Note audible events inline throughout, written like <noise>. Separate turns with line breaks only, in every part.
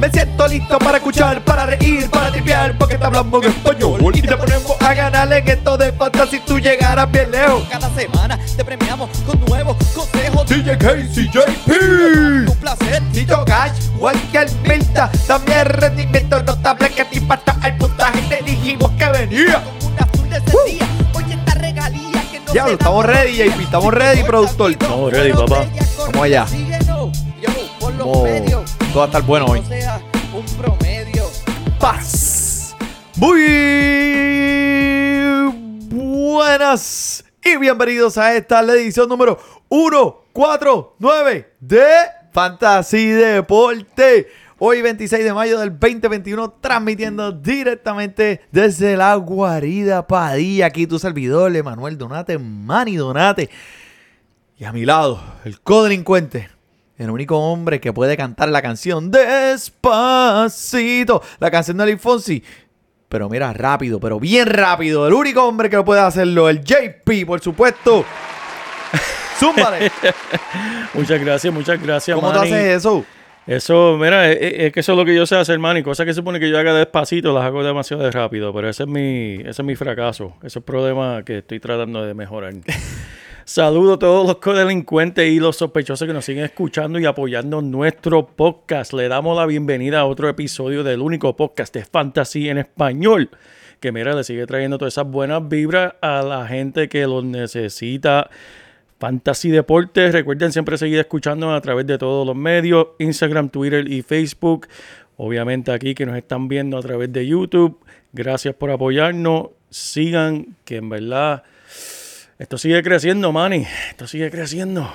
Me siento listo para escuchar, para reír, para tripear, porque te hablamos en español. Y te ponemos a ganar en esto de fantasy, tú llegarás bien lejos.
Cada semana te premiamos con nuevos consejos.
DJ Casey, JP,
Un placer.
Tito Cash, Walker Milta, también rendimiento notable que te impacta el puntaje. Te dijimos que venía.
Con una azul de ese día. Oye, esta regalía que no
Diablo,
se
estamos ready, JP, estamos ready, productor.
Estamos ready, papá.
Vamos allá.
Síguenos. Yo, por los
Vamos,
medios.
todo va a estar bueno hoy. Paz. Muy buenas y bienvenidos a esta la edición número 149 de Fantasy Deporte. Hoy 26 de mayo del 2021 transmitiendo directamente desde la guarida Padilla. Aquí tu servidor, Emanuel Donate, Manny Donate. Y a mi lado, el codelincuente. El único hombre que puede cantar la canción Despacito. La canción de Luis Fonsi. Pero mira, rápido, pero bien rápido. El único hombre que puede hacerlo, el JP, por supuesto. <laughs> Zúmbale.
Muchas gracias, muchas gracias,
¿Cómo te
Manny.
haces eso?
Eso, mira, es, es que eso es lo que yo sé hacer, man, y cosas que se supone que yo haga despacito, las hago demasiado de rápido, pero ese es mi, ese es mi fracaso, ese es el problema que estoy tratando de mejorar. <laughs> Saludo a todos los codelincuentes y los sospechosos que nos siguen escuchando y apoyando nuestro podcast. Le damos la bienvenida a otro episodio del único podcast de fantasy en español. Que mira, le sigue trayendo todas esas buenas vibras a la gente que los necesita. Fantasy Deportes, recuerden siempre seguir escuchándonos a través de todos los medios, Instagram, Twitter y Facebook. Obviamente aquí que nos están viendo a través de YouTube. Gracias por apoyarnos. Sigan, que en verdad esto sigue creciendo, Manny. Esto sigue creciendo.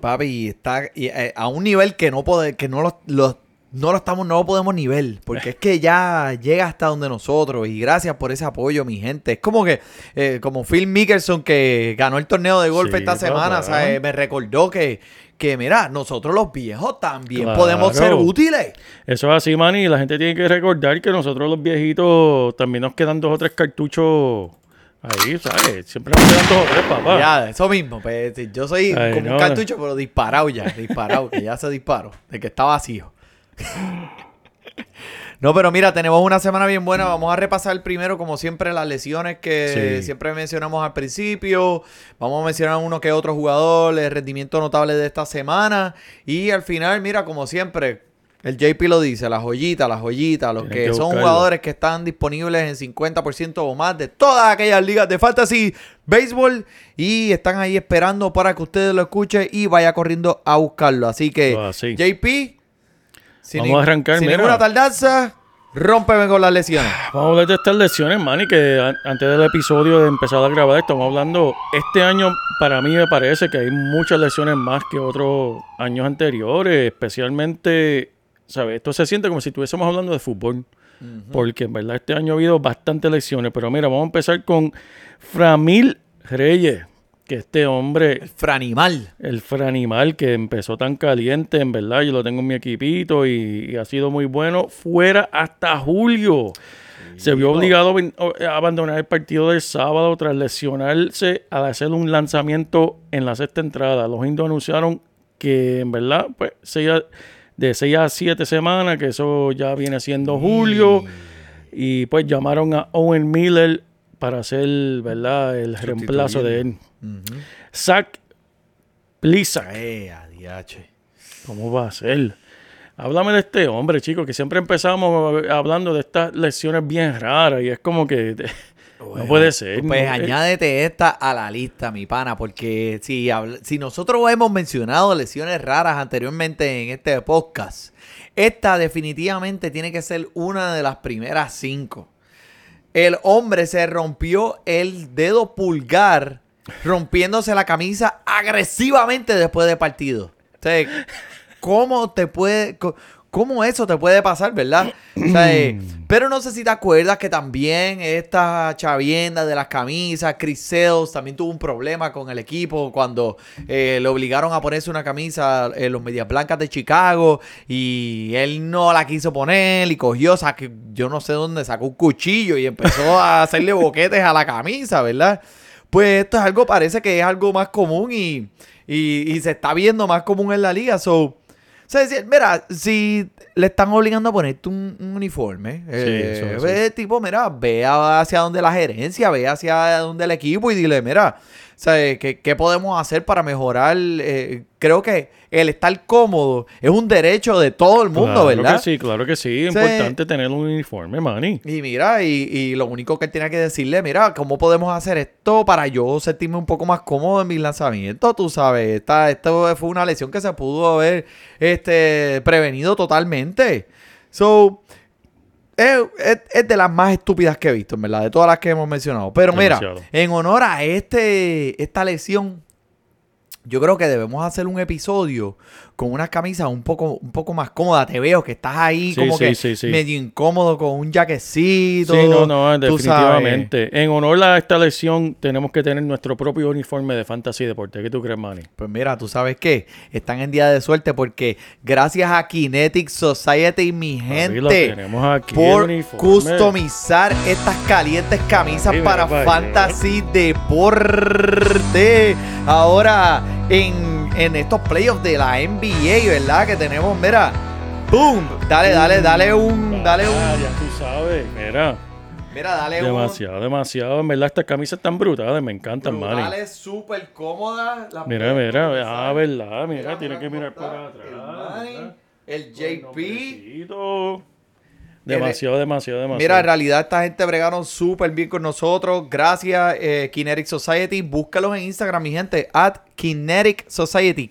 Papi, está y, eh, a un nivel que no que no lo, lo- no lo estamos, no lo podemos nivel. Porque es que ya llega hasta donde nosotros. Y gracias por ese apoyo, mi gente. Es como que, eh, como Phil Mickelson que ganó el torneo de golf
Sí,
esta semana. ¿sabes? me recordó que, que, mira, nosotros los viejos también
Claro.
podemos ser útiles.
Eso es así, Manny. y La gente tiene que recordar que nosotros los viejitos también nos quedan dos o tres cartuchos ahí, ¿sabes? Siempre nos quedan dos o tres, papá.
Ya, eso mismo. Pues, yo soy
Ay,
como
no.
un cartucho, pero disparado ya. Disparado, que ya se disparó. De que está vacío. No, pero mira, tenemos una semana bien buena. Vamos a repasar primero, como siempre, las lesiones que
Sí.
siempre mencionamos al principio. Vamos a mencionar uno que otro jugador, el rendimiento notable de esta semana. Y al final, mira, como siempre, el JP lo dice, las joyitas, las joyitas, los
Tienes
que,
que
son jugadores que están disponibles en 50% o más de todas aquellas ligas de fantasy béisbol y están ahí esperando para que ustedes lo escuchen y vaya corriendo a buscarlo. Así que,
Ah, sí.
JP, sin,
Vamos a arrancar,
sin
mira.
ninguna tardanza, rómpeme con las lesiones.
Vamos a hablar de estas lesiones, Manny, que an- antes del episodio de empezar a grabar, estamos hablando, este año para mí me parece que hay muchas lesiones más que otros años anteriores, especialmente, ¿sabes? Esto se siente como si estuviésemos hablando de fútbol, porque en verdad este año ha habido bastantes lesiones, pero mira, vamos a empezar con Framil Reyes, que este hombre...
Franimal.
El Franimal que empezó tan caliente, en verdad, yo lo tengo en mi equipito y, y ha sido muy bueno. Fuera hasta julio. Se vio obligado a abandonar el partido del sábado tras lesionarse al hacer un lanzamiento en la sexta entrada. Los indios anunciaron que, en verdad, pues, a- de 6 a 7 semanas, que eso ya viene siendo julio. Y pues llamaron a Owen Miller para hacer, ¿verdad?, el reemplazo de él. Zach Plisak.
Eh.
¿Cómo va a ser? Háblame de este hombre, chico, que siempre empezamos hablando de estas lesiones bien raras y es como que no puede ser.
Pues
¿no?
añádete esta a la lista, mi pana, porque si, si nosotros hemos mencionado lesiones raras anteriormente en este podcast, esta definitivamente tiene que ser una de las primeras cinco. El hombre se rompió el dedo pulgar rompiéndose la camisa agresivamente después del partido. O sea, ¿cómo te puede... ¿Cómo eso te puede pasar, verdad? O sea, eh, <clears throat> pero no sé si te acuerdas que también esta chavienda de las camisas, Chris Sales, también tuvo un problema con el equipo cuando eh, le obligaron a ponerse una camisa en los Medias Blancas de Chicago y él no la quiso poner y cogió, saque, yo no sé dónde, sacó un cuchillo y empezó a <laughs> hacerle boquetes a la camisa, ¿verdad? Pues esto es algo, parece que es algo más común y, y, y se está viendo más común en la liga. So, sea, decir, mira, si le están obligando a ponerte un, un uniforme, eh,
eso,
ve, tipo, mira, ve hacia donde la gerencia, ve hacia donde el equipo y dile, mira, o sea, ¿qué, qué podemos hacer para mejorar? Eh, creo que el estar cómodo es un derecho de todo el mundo,
claro
¿verdad?
que sí, claro que sí. Es importante tener un uniforme, Manny.
Y mira, y, y lo único que tiene que decirle, mira, ¿cómo podemos hacer esto para yo sentirme un poco más cómodo en mis lanzamientos? Tú sabes, esta, esto fue una lesión que se pudo haber este, prevenido totalmente. So, es, es- es de las más estúpidas que he visto, en verdad, de todas las que hemos mencionado. Pero mira, en honor a este, esta lesión, yo creo que debemos hacer un episodio con unas camisas un poco, un poco más cómodas. Te veo que estás ahí
Sí,
como
sí,
que
sí,
medio incómodo con un jaquecito.
Sí, no, no,
sabes.
definitivamente. En honor a esta lesión, tenemos que tener nuestro propio uniforme de fantasy deporte. ¿Qué tú crees, Manny?
Pues mira, tú sabes qué, están en día de suerte porque gracias a Kinetic Society, mi
Papi,
gente,
aquí,
por customizar estas calientes camisas para Fantasy Deporte. Ahora, en, en estos playoffs de la NBA, ¿verdad? Que tenemos, mira, boom, dale, dale, dale un, dale
Ah,
un,
ya tú sabes. Mira,
mira, dale un.
demasiado, demasiado. En verdad, estas camisas están brutales. Me encantan, Manny.
Brutales, súper cómodas.
Mira, mira, ah, verdad, mira, tiene que mirar por atrás.
El, Manny, el JP.
Demasiado, demasiado, demasiado.
Mira, en realidad esta gente bregaron súper bien con nosotros. Gracias, eh, Kinetic Society. Búscalos en Instagram, mi gente. At Kinetic Society.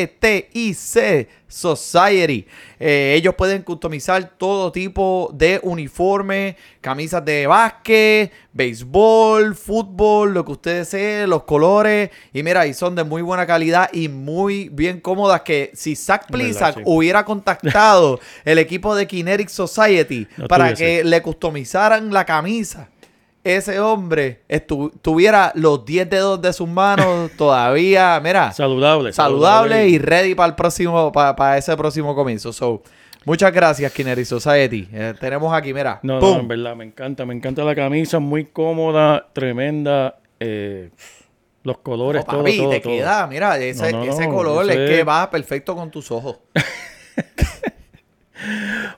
K-I-N-E-T-I-C Society. Eh, ellos pueden customizar todo tipo de uniforme, camisas de básquet, béisbol, fútbol, lo que ustedes deseen, los colores. Y mira, y son de muy buena calidad y muy bien cómodas. Que si Zach Plisak
sí.
hubiera contactado <laughs> el equipo de Kinetic Society
No
para
tuviese.
que le customizaran la camisa, ese hombre estu- tuviera los 10 dedos de sus manos <laughs> todavía, mira,
saludable.
saludable y ready para el próximo, para, ese próximo comienzo. So, muchas gracias, Kinetic Society. Eh, tenemos aquí, mira,
No,
¡pum!
no, en verdad, me encanta. Me encanta la camisa, muy cómoda, tremenda. eh, los colores,
Oh,
todo,
papi,
todo,
te
todo.
queda, mira, ese,
No, no,
ese
no,
color es que va perfecto con tus ojos. <laughs>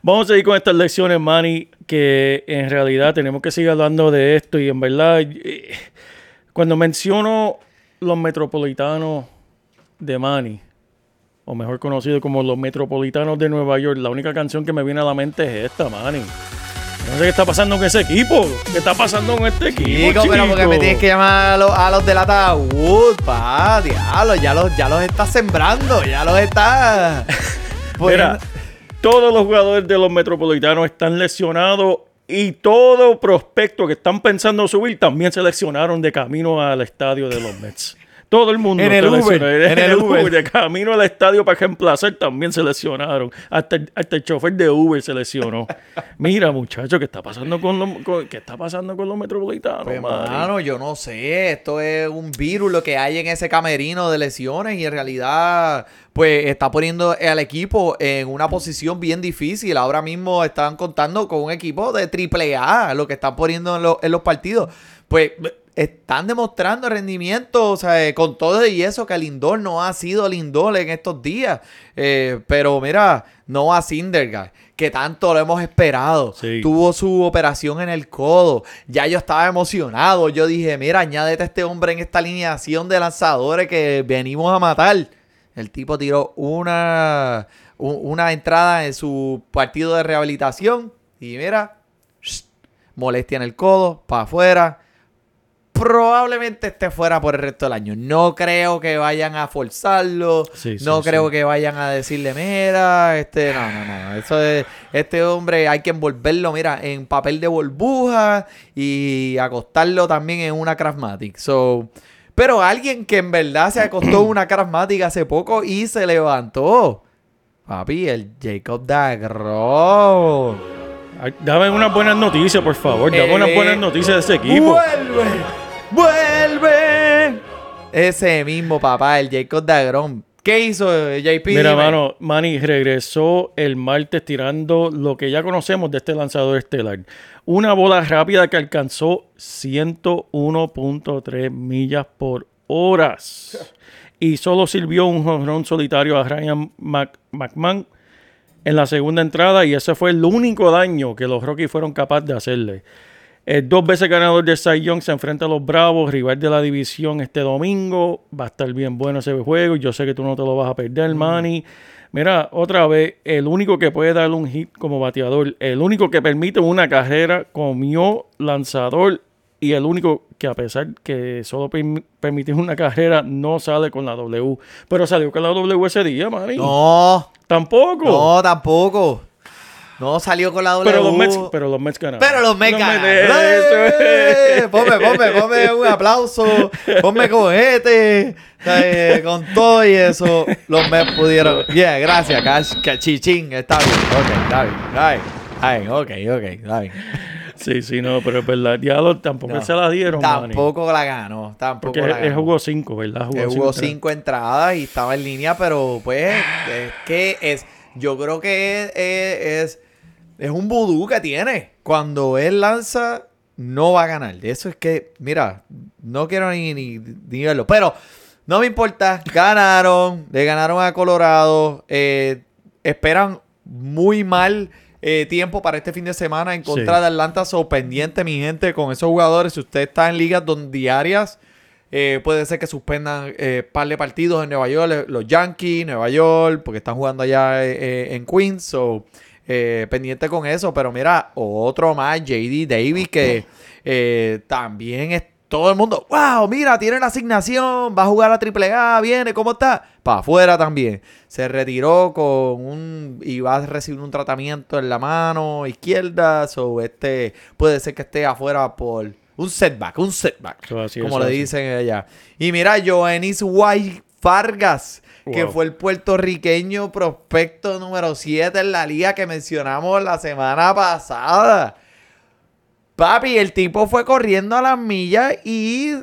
Vamos a ir con estas lecciones, Manny, que en realidad tenemos que seguir hablando de esto y en verdad, eh, cuando menciono los metropolitanos de Manny, o mejor conocido como los metropolitanos de Nueva York, la única canción que me viene a la mente es esta, Manny. No sé qué está pasando con ese equipo. ¿Qué está pasando con este equipo?
Chico, pero porque
chico?
me tienes que llamar a los, a los del ataúd, pa, diablo, ya los, ya los estás sembrando, ya los estás.
Mira, todos los jugadores de los metropolitanos están lesionados y todo prospecto que están pensando subir también se lesionaron de camino al estadio de los Mets. Todo el mundo
En el Uber, en el <laughs> Uber.
De camino al estadio para reemplazar también se lesionaron. Hasta, el- hasta el chofer de Uber se lesionó. <laughs> Mira, muchacho, ¿qué está pasando con los, con- ¿qué está pasando con los metropolitanos?
Pues, mano, yo no sé, esto es un virus lo que hay en ese camerino de lesiones y en realidad, pues está poniendo al equipo en una posición bien difícil. Ahora mismo están contando con un equipo de triple A, lo que están poniendo en, los- en los partidos. Pues están demostrando rendimiento, o sea, eh, con todo y eso que Lindor no ha sido Lindor en estos días. Eh, pero mira, no a Syndergaard, que tanto lo hemos esperado.
Sí.
Tuvo su operación en el codo. Ya yo estaba emocionado. Yo dije, mira, añádete a este hombre en esta alineación de lanzadores que venimos a matar. El tipo tiró una, una entrada en su partido de rehabilitación. Y mira, molestia en el codo, para afuera. Probablemente esté fuera por el resto del año. No creo que vayan a forzarlo.
Sí, sí,
no
sí.
creo que vayan a decirle, mira, este, no, no, no. Eso es, este hombre hay que envolverlo, mira, en papel de burbuja y acostarlo también en una Craftmatic. So, pero alguien que en verdad se acostó en una Craftmatic hace poco y se levantó. Papi, el Jacob Dagro.
Dame unas buenas noticias, por favor. Dame unas
Eh,
buenas noticias de ese equipo.
¡Vuelve! ¡Vuelve! Ese mismo papá, el Jacob Dagron. ¿Qué hizo JP?
Mira,
Dime.
mano, Manny regresó el martes tirando lo que ya conocemos de este lanzador estelar. Una bola rápida que alcanzó 101.3 millas por horas. Y solo sirvió un jonrón solitario a Ryan McMahon en la segunda entrada. Y ese fue el único daño que los Rockies fueron capaces de hacerle. El dos veces ganador de Cy Young se enfrenta a los Bravos, rival de la división este domingo. Va a estar bien bueno ese juego. Yo sé que tú no te lo vas a perder, Manny. Mira, otra vez, el único que puede darle un hit como bateador, el único que permite una carrera, comió lanzador y el único que a pesar que solo perm- permitió una carrera, no sale con la W. Pero salió con la W ese día, Manny.
No,
Tampoco.
no, tampoco. No salió con la W.
pero, los Mets, pero los Mets ganaron.
Pero los Mets ganaron.
Eso es.
Ponme, ponme, ponme un aplauso. Ponme con este. eh, con todo y eso. Los Mets pudieron. Bien, gracias, Cash. Cachichín. Está bien. Ok, está bien. Está bien. Está bien. Ok, ok. Está bien.
Sí, sí, no, pero es verdad. Diablo tampoco
No,
se la dieron.
Tampoco la ganó. Tampoco
Porque
la
él
ganó.
jugó cinco, ¿verdad?
Él
cinco
jugó
entradas.
cinco entradas y estaba en línea, pero pues es que es, yo creo que es, es, es- es un vudú que tiene. Cuando él lanza, no va a ganar. Eso es que, mira, no quiero ni, ni, ni verlo, pero no me importa. Ganaron, le ganaron a Colorado. eh, esperan muy mal eh, tiempo para este fin de semana en contra
Sí.
de Atlanta. So, pendiente, mi gente, con esos jugadores. Si usted está en ligas don- diarias, eh, puede ser que suspendan eh, par de partidos en Nueva York, los Yankees, Nueva York, porque están jugando allá eh, eh, en Queens. So, eh, pendiente con eso. Pero mira, otro más, JD Davis, que eh, también es todo el mundo. ¡Wow! Mira, tiene la asignación, va a jugar a AAA, viene, ¿cómo está? Para afuera también. Se retiró con un. y va a recibir un tratamiento en la mano izquierda. So, este puede ser que esté afuera por. Un setback, un setback.
Así,
como le dicen allá. Y mira, Joanis White Vargas, que fue el puertorriqueño prospecto número 7 en la liga que mencionamos la semana pasada. Papi, el tipo fue corriendo a las millas y.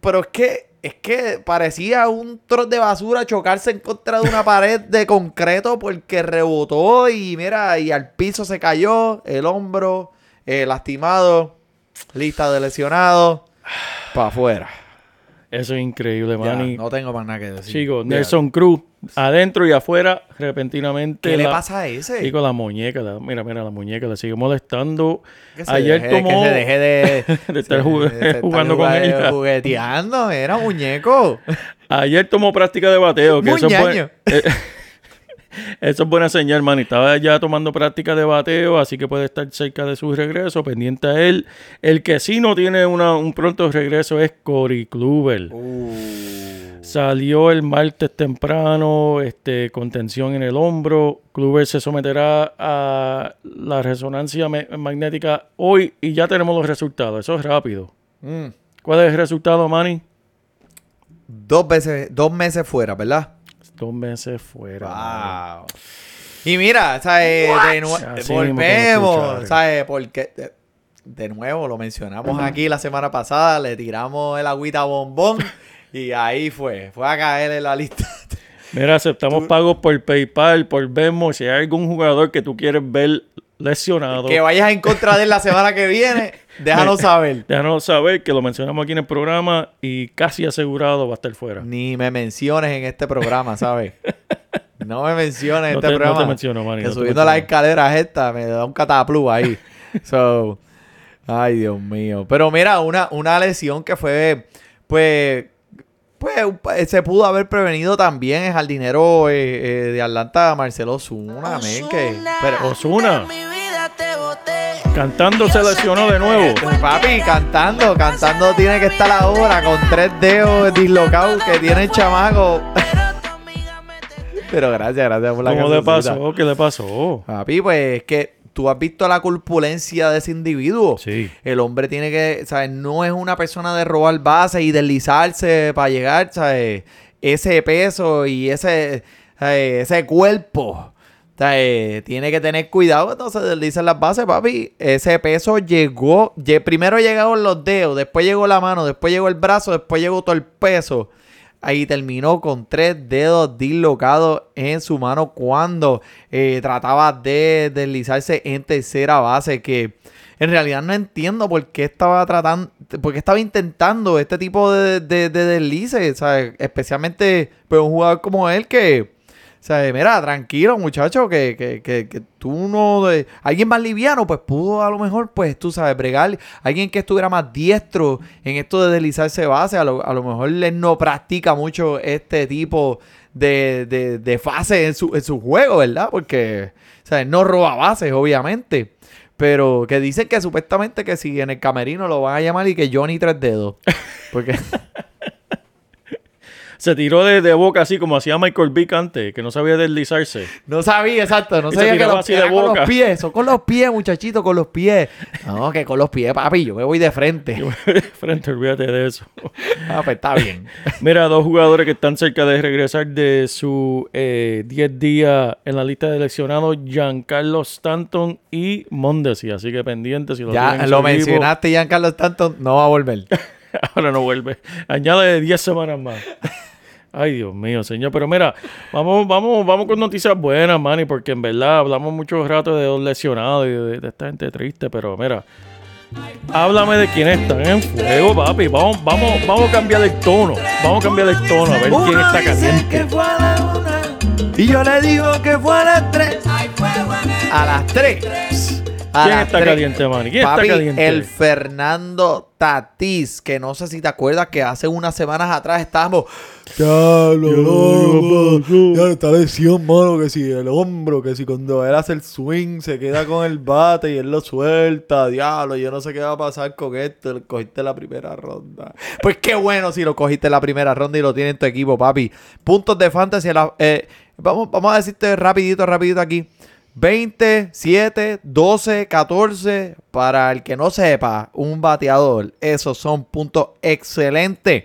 Pero es que. Es que parecía un trozo de basura chocarse en contra de una <laughs> pared de concreto porque rebotó y mira, y al piso se cayó, el hombro eh, lastimado, lista de lesionados, para afuera.
Eso es increíble, Manny.
no tengo más nada que decir.
Chicos, Nelson Cruz, adentro y afuera, repentinamente.
¿Qué le
la-
pasa a ese?
Con la muñeca. la- mira, mira, la muñeca le sigue molestando.
Que
Ayer
deje-
tomó.
Que se deje de, <laughs>
de estar jug- <laughs> jugando con ella.
Jugueteando, era muñeco. <laughs>
Ayer tomó práctica de bateo. Que eso,
Muñaño.
eh, eso es buena señal, man. Estaba ya tomando práctica de bateo, así que puede estar cerca de su regreso, pendiente a él. El que sí no tiene una- un pronto regreso es Cory Kluber. Salió el martes temprano, este, con tensión en el hombro. Kluber se someterá a la resonancia magnética hoy y ya tenemos los resultados. Eso es rápido.
Mm.
¿Cuál es el resultado, Manny?
Dos veces, dos meses fuera, ¿verdad?
Dos meses fuera.
Wow. Y mira, ¿sabes? De volvemos. ¿sabes? Porque de, de nuevo lo mencionamos aquí la semana pasada, le tiramos el agüita bombón y ahí fue, fue a caer en la lista. <laughs>
Mira, aceptamos pagos por PayPal, por Venmo. Si hay algún jugador que tú quieres ver lesionado,
que vayas en contra de él la semana que viene, déjanos saber.
déjanos saber que lo mencionamos aquí en el programa y casi asegurado va a estar fuera.
Ni me menciones en este programa, ¿sabes? <laughs> No me menciones en
No
este
te- no te
programa.
menciono, Manny,
que
no te
subiendo las escaleras esta me da un cataplú ahí. <laughs> so, ay, Dios mío. Pero mira, una, una lesión que fue, pues, pues pa- se pudo haber prevenido también el jardinero eh, eh, de Atlanta, Marcelo Osuna, men, que... Pero,
Osuna, cantando se lesionó de nuevo.
Papi, cantando, cantando tiene que estar ahora con tres dedos dislocados que tiene el chamaco. <laughs> Pero gracias, gracias por la
¿Cómo le pasó? ¿Qué le pasó?
Papi, pues es que tú has visto la corpulencia de ese individuo.
Sí.
El hombre tiene que, ¿sabes? No es una persona de robar base y deslizarse para llegar, ¿sabes? Ese peso y ese, ese cuerpo. O sea, eh, tiene que tener cuidado cuando se deslizan las bases, papi. Ese peso llegó. lle- primero llegaron los dedos, después llegó la mano, después llegó el brazo, después llegó todo el peso. Ahí terminó con tres dedos dislocados en su mano cuando eh, trataba de deslizarse en tercera base. Que en realidad no entiendo por qué estaba tratando, por qué estaba intentando este tipo de, de, de deslices. Especialmente pues, un jugador como él que. Sea, mira, tranquilo, muchacho, que, que, que, que tú no... de- alguien más liviano, pues pudo a lo mejor, pues tú sabes, bregar. Alguien que estuviera más diestro en esto de deslizarse base, a lo, a lo mejor él no practica mucho este tipo de, de, de fase en su, en su juego, ¿verdad? Porque, o sea, él no roba bases, obviamente. Pero que dicen que supuestamente que si en el camerino lo van a llamar y que Johnny tres dedos. Porque... <laughs> <laughs>
Se tiró de, de boca así como hacía Michael Vick antes, que no sabía deslizarse.
No sabía, exacto. No
Y se
sabía que los,
así de
era con
boca.
los pies. Son con los pies, muchachito, con los pies. No, que con los pies, papi. Yo me voy de frente. <laughs>
Frente, olvídate de eso. <laughs>
Ah, pues está bien. <laughs>
Mira, dos jugadores que están cerca de regresar de su eh, 10 días en la lista de seleccionados, Giancarlo Stanton y Mondesi. Así que pendientes si lo
Ya lo mencionaste, Giancarlo Stanton. No va a volver.
Ahora no vuelve. Añade 10 semanas más. Ay, Dios mío, señor. Pero mira, vamos, vamos, vamos con noticias buenas, Manny, porque en verdad hablamos mucho rato de los lesionados y de, esta gente triste, pero mira. Háblame de quién están en fuego, papi. Vamos, vamos, vamos a cambiar el tono. Vamos a cambiar el tono a ver quién está caliente.
Y yo le digo que fue a las 3. A las tres.
¿Quién está
tres.
caliente, Manny? ¿Quién
Papi,
está caliente?
el Fernando Tatís, que no sé si te acuerdas que hace unas semanas atrás estábamos. Ya lo loco, ya esta lesión, mano, que si el hombro, que si cuando él hace el swing se queda con el bate y él lo suelta, diablo, yo no sé qué va a pasar con esto, lo cogiste la primera ronda. Pues qué bueno si lo cogiste en la primera ronda y lo tiene en tu equipo, papi. Puntos de fantasy, la- eh, vamos, vamos a decirte rapidito, rapidito aquí. 20, 7, 12, 14. Para el que no sepa, un bateador. Esos son puntos excelentes.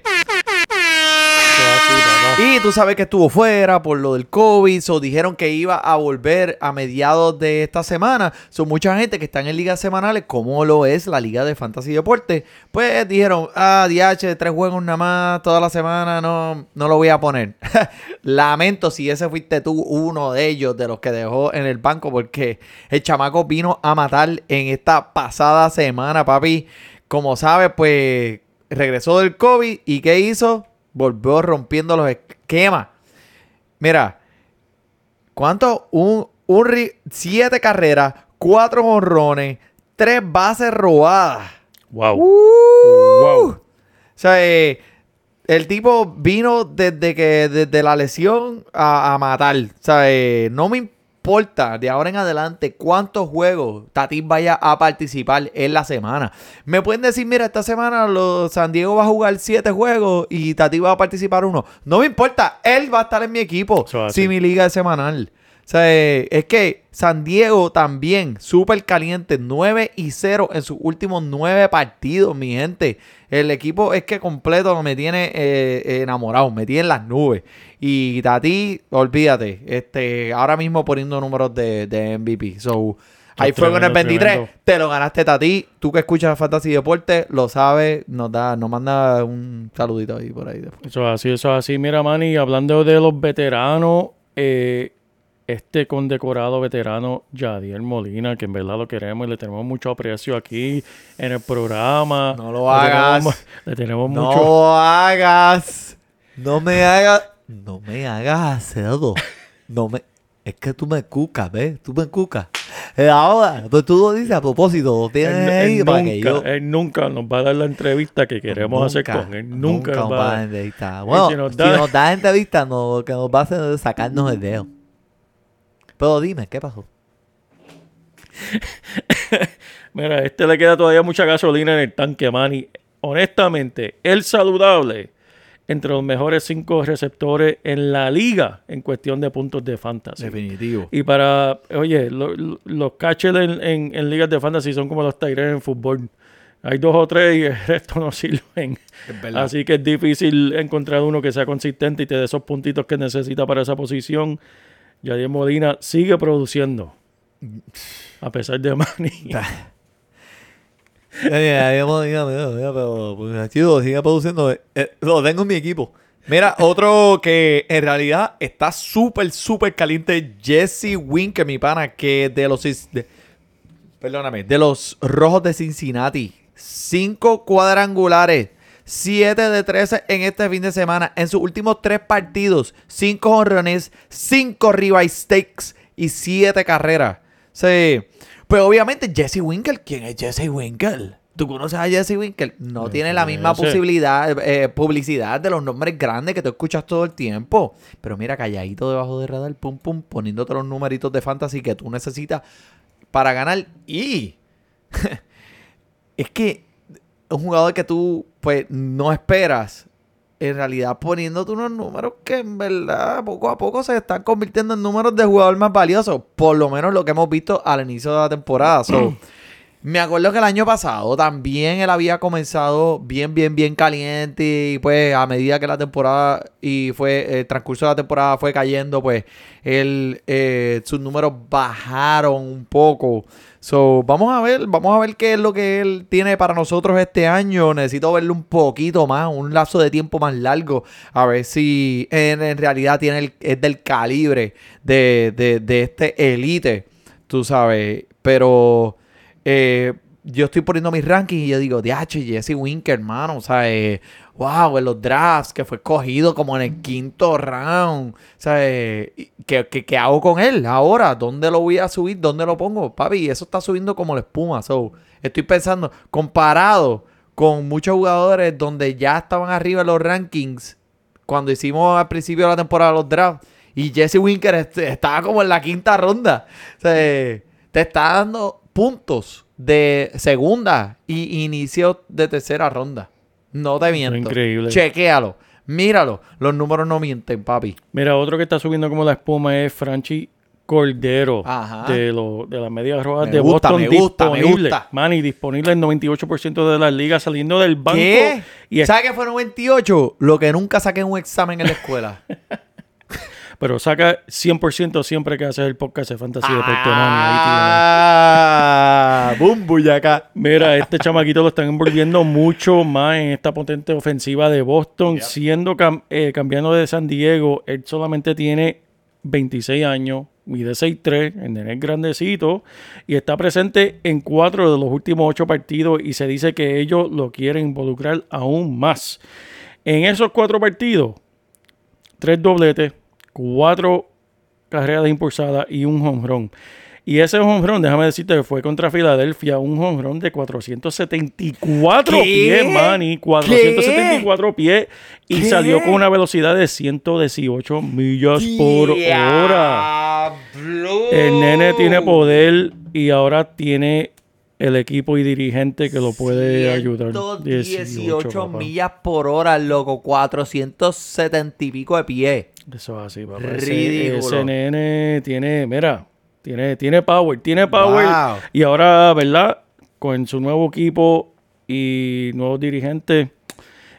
Y tú sabes que estuvo fuera por lo del COVID. O dijeron que iba a volver a mediados de esta semana. Son mucha gente que están en ligas semanales, como lo es la Liga de Fantasy Deporte. Pues dijeron, ah, DH, tres juegos nada más toda la semana, no, no lo voy a poner. <laughs> Lamento si ese fuiste tú uno de ellos, de los que dejó en el banco, porque el chamaco vino a matar en esta pasada semana, papi. Como sabes, pues regresó del COVID y ¿qué hizo? Volvió rompiendo los esquemas. Mira, ¿cuánto? Un, un siete carreras, cuatro honrones, tres bases robadas.
Wow.
Uh,
Wow.
O sea, eh, el tipo vino desde que desde la lesión a, a matar. O sea, eh, no me importa de ahora en adelante cuántos juegos Tatis vaya a participar en la semana. Me pueden decir, mira, esta semana los San Diego va a jugar siete juegos y Tatis va a participar uno. No me importa, él va a estar en mi equipo
Eso es así.
si mi liga es semanal. O sea, eh, es que San Diego también, súper caliente, 9 y 0 en sus últimos 9 partidos, mi gente. El equipo es que completo me tiene eh, enamorado, me tiene en las nubes. Y Tati, olvídate, este, ahora mismo poniendo números de, de MVP. So, ahí fuego en el
tremendo,
23,
tremendo.
te lo ganaste Tati. Tú que escuchas Fantasy Deporte, lo sabes, nos da, nos manda un saludito ahí por ahí después.
Eso es así, eso es así. Mira, Manny, hablando de los veteranos, eh, este condecorado veterano Yadier Molina, que en verdad lo queremos y le tenemos mucho aprecio aquí en el programa.
No lo
Le
hagas.
tenemos- Le tenemos
No
mucho.
hagas. No me hagas. No me hagas acedo. No me. Es que tú me cucas, ¿ves? Tú me cucas. Eh, ahora, pues tú lo dices a propósito. Lo tienes
Él,
ahí
él
para que yo.
nunca, él nunca nos va a dar la entrevista que queremos hacer con él. Nunca, nos
nos
va a
dar
dar.
entrevista. Bueno,
si nos
si
da-
nos da entrevista, no, lo que nos va a hacer es sacarnos el dedo. Pero dime, ¿qué pasó? <laughs>
Mira, a este le queda todavía mucha gasolina en el tanque, Manny. Honestamente, el saludable entre los mejores cinco receptores en la liga en cuestión de puntos de fantasy.
Definitivo.
Y para, oye, lo- lo- los catchers en, en- en ligas de fantasy son como los Tigers en fútbol. Hay dos o tres y el <laughs> resto no sirven. Así que es difícil encontrar uno que sea consistente y te dé esos puntitos que necesita para esa posición. Yadier Molina sigue produciendo. A pesar de Manny. <laughs>
Ya, ya, ya, ya, ya, ya, ya, pero pues, chido, sigue produciendo. eh, eh, lo tengo en mi equipo. Mira, otro que en realidad está súper, súper caliente, Jesse Winker, mi pana, que de los... De- perdóname, de los Rojos de Cincinnati. Cinco cuadrangulares. 7 de 13 en este fin de semana. En sus últimos tres partidos, 5 honrones, 5 ribeye stakes y 7 carreras. Sí. Pues obviamente Jesse Winkle, ¿quién es Jesse Winkle? ¿Tú conoces a Jesse Winkle? No tiene la misma posibilidad, eh, publicidad de los nombres grandes que tú escuchas todo el tiempo. Pero mira, calladito debajo de radar, pum pum, poniéndote los numeritos de fantasy que tú necesitas para ganar. Y <laughs> es que un jugador que tú pues no esperas, en realidad poniéndote unos números que en verdad poco a poco se están convirtiendo en números de jugador más valioso. Por lo menos lo que hemos visto al inicio de la temporada. So, <clears throat> me acuerdo que el año pasado también él había comenzado bien, bien, bien caliente y pues a medida que la temporada y fue el transcurso de la temporada fue cayendo, pues él, eh, sus números bajaron un poco. So, vamos a ver, vamos a ver qué es lo que él tiene para nosotros este año. Necesito verlo un poquito más, un lapso de tiempo más largo, a ver si en, en realidad tiene el, es del calibre de, de, de este elite, tú sabes. Pero eh, yo estoy poniendo mis rankings y yo digo, DH, Jesse Winker, hermano, o sea, eh, wow, en los drafts, que fue escogido como en el quinto round, sea, eh, ¿qué, qué, qué hago con él ahora? ¿Dónde lo voy a subir? ¿Dónde lo pongo? Papi, eso está subiendo como la espuma, so, estoy pensando, comparado con muchos jugadores donde ya estaban arriba en los rankings, cuando hicimos al principio de la temporada los drafts, y Jesse Winker est- estaba como en la quinta ronda, o sea, eh, te está dando puntos de segunda y inicio de tercera ronda. No te miento.
increíble.
Chequéalo. Míralo. Los números no mienten, papi.
Mira, otro que está subiendo como la espuma es Franchi Cordero
Ajá.
de, lo- de las medias rojas
Me
de
gusta,
Boston.
me gusta, me
disponible.
gusta.
Manny, disponible en 98% de las ligas saliendo del banco.
¿Qué?
Y es-
¿Sabes que fue 98? Lo que nunca saqué en un examen en la escuela. <laughs>
pero saca 100% siempre que haces el podcast de Fantasy. Ahí
ah, boom,
tiene. Mira, este chamaquito lo están envolviendo mucho más en esta potente ofensiva de Boston. Siendo cam- eh, cambiando de San Diego, él solamente tiene 26 años, mide 6'3", el nene es grandecito y está presente en cuatro de los últimos ocho partidos y se dice que ellos lo quieren involucrar aún más. En esos cuatro partidos, tres dobletes, cuatro carreras impulsadas y un home run. Y ese home run, déjame decirte que fue contra Filadelfia, un home run de 474
¿Qué?
pies, Manny. 474 pies y
¿Qué?
salió con una velocidad de 118 millas por hora. El nene tiene poder y ahora tiene el equipo y dirigente que lo puede ayudar.
118
papá.
millas por hora, loco. 470 y pico de pie.
Eso es así, papá.
Ridículo.
Nene tiene, mira, tiene, tiene power, tiene power.
Wow.
Y ahora, ¿verdad? Con su nuevo equipo y nuevos dirigentes.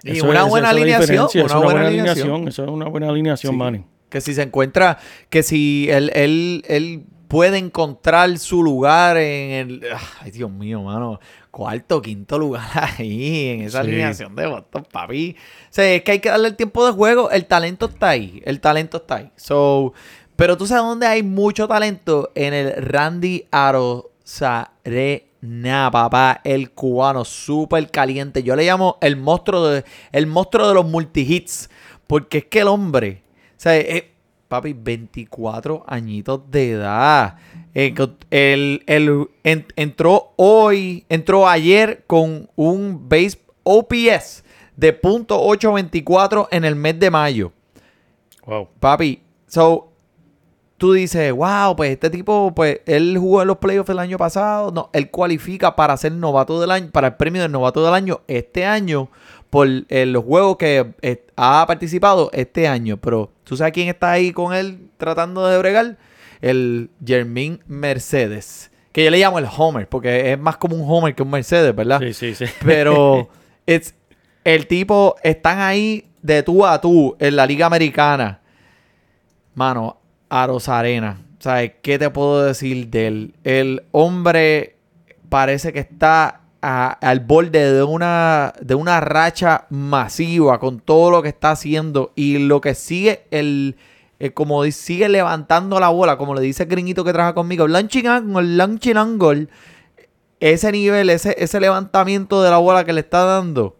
Y
eso
una buena
es
una
es una
buena alineación.
Eso es una buena alineación,
Sí.
Manny.
Que si se encuentra, que si él, él, él puede encontrar su lugar en el. Ay, Dios mío, mano. Cuarto, quinto lugar <laughs> ahí, en esa
Sí.
alineación de Boston, papi. O sea, es que hay que darle el tiempo de juego. El talento está ahí. El talento está ahí. So, pero tú sabes dónde hay mucho talento en el Randy Arozarena, papá. El cubano, súper caliente. Yo le llamo el monstruo de, el monstruo de los multihits. Porque es que el hombre, o sea, eh, papi, 24 añitos de edad. Eh, el- el- en- entró hoy, entró ayer con un base OPS de .824 en el mes de mayo.
Wow.
Papi, so tú dices, wow, pues este tipo, pues él jugó en los playoffs el año pasado. No, él cualifica para ser novato del año, para el premio del novato del año este año por eh, los juegos que eh, ha participado este año. Pero tú sabes quién está ahí con él tratando de bregar? El Jermín Mercedes. que yo le llamo el Homer, porque es más como un Homer que un Mercedes, ¿verdad?
Sí, sí, sí.
Pero <laughs> it's- el tipo, están ahí de tú a tú en la Liga Americana. Mano, Aros Arena. ¿Sabes qué te puedo decir de él? El hombre parece que está al borde de una, de una racha masiva con todo lo que está haciendo y lo que sigue el, el- como sigue levantando la bola, como le dice el gringuito que trabaja conmigo, launching angle, launching angle, ese nivel, ese, ese levantamiento de la bola que le está dando,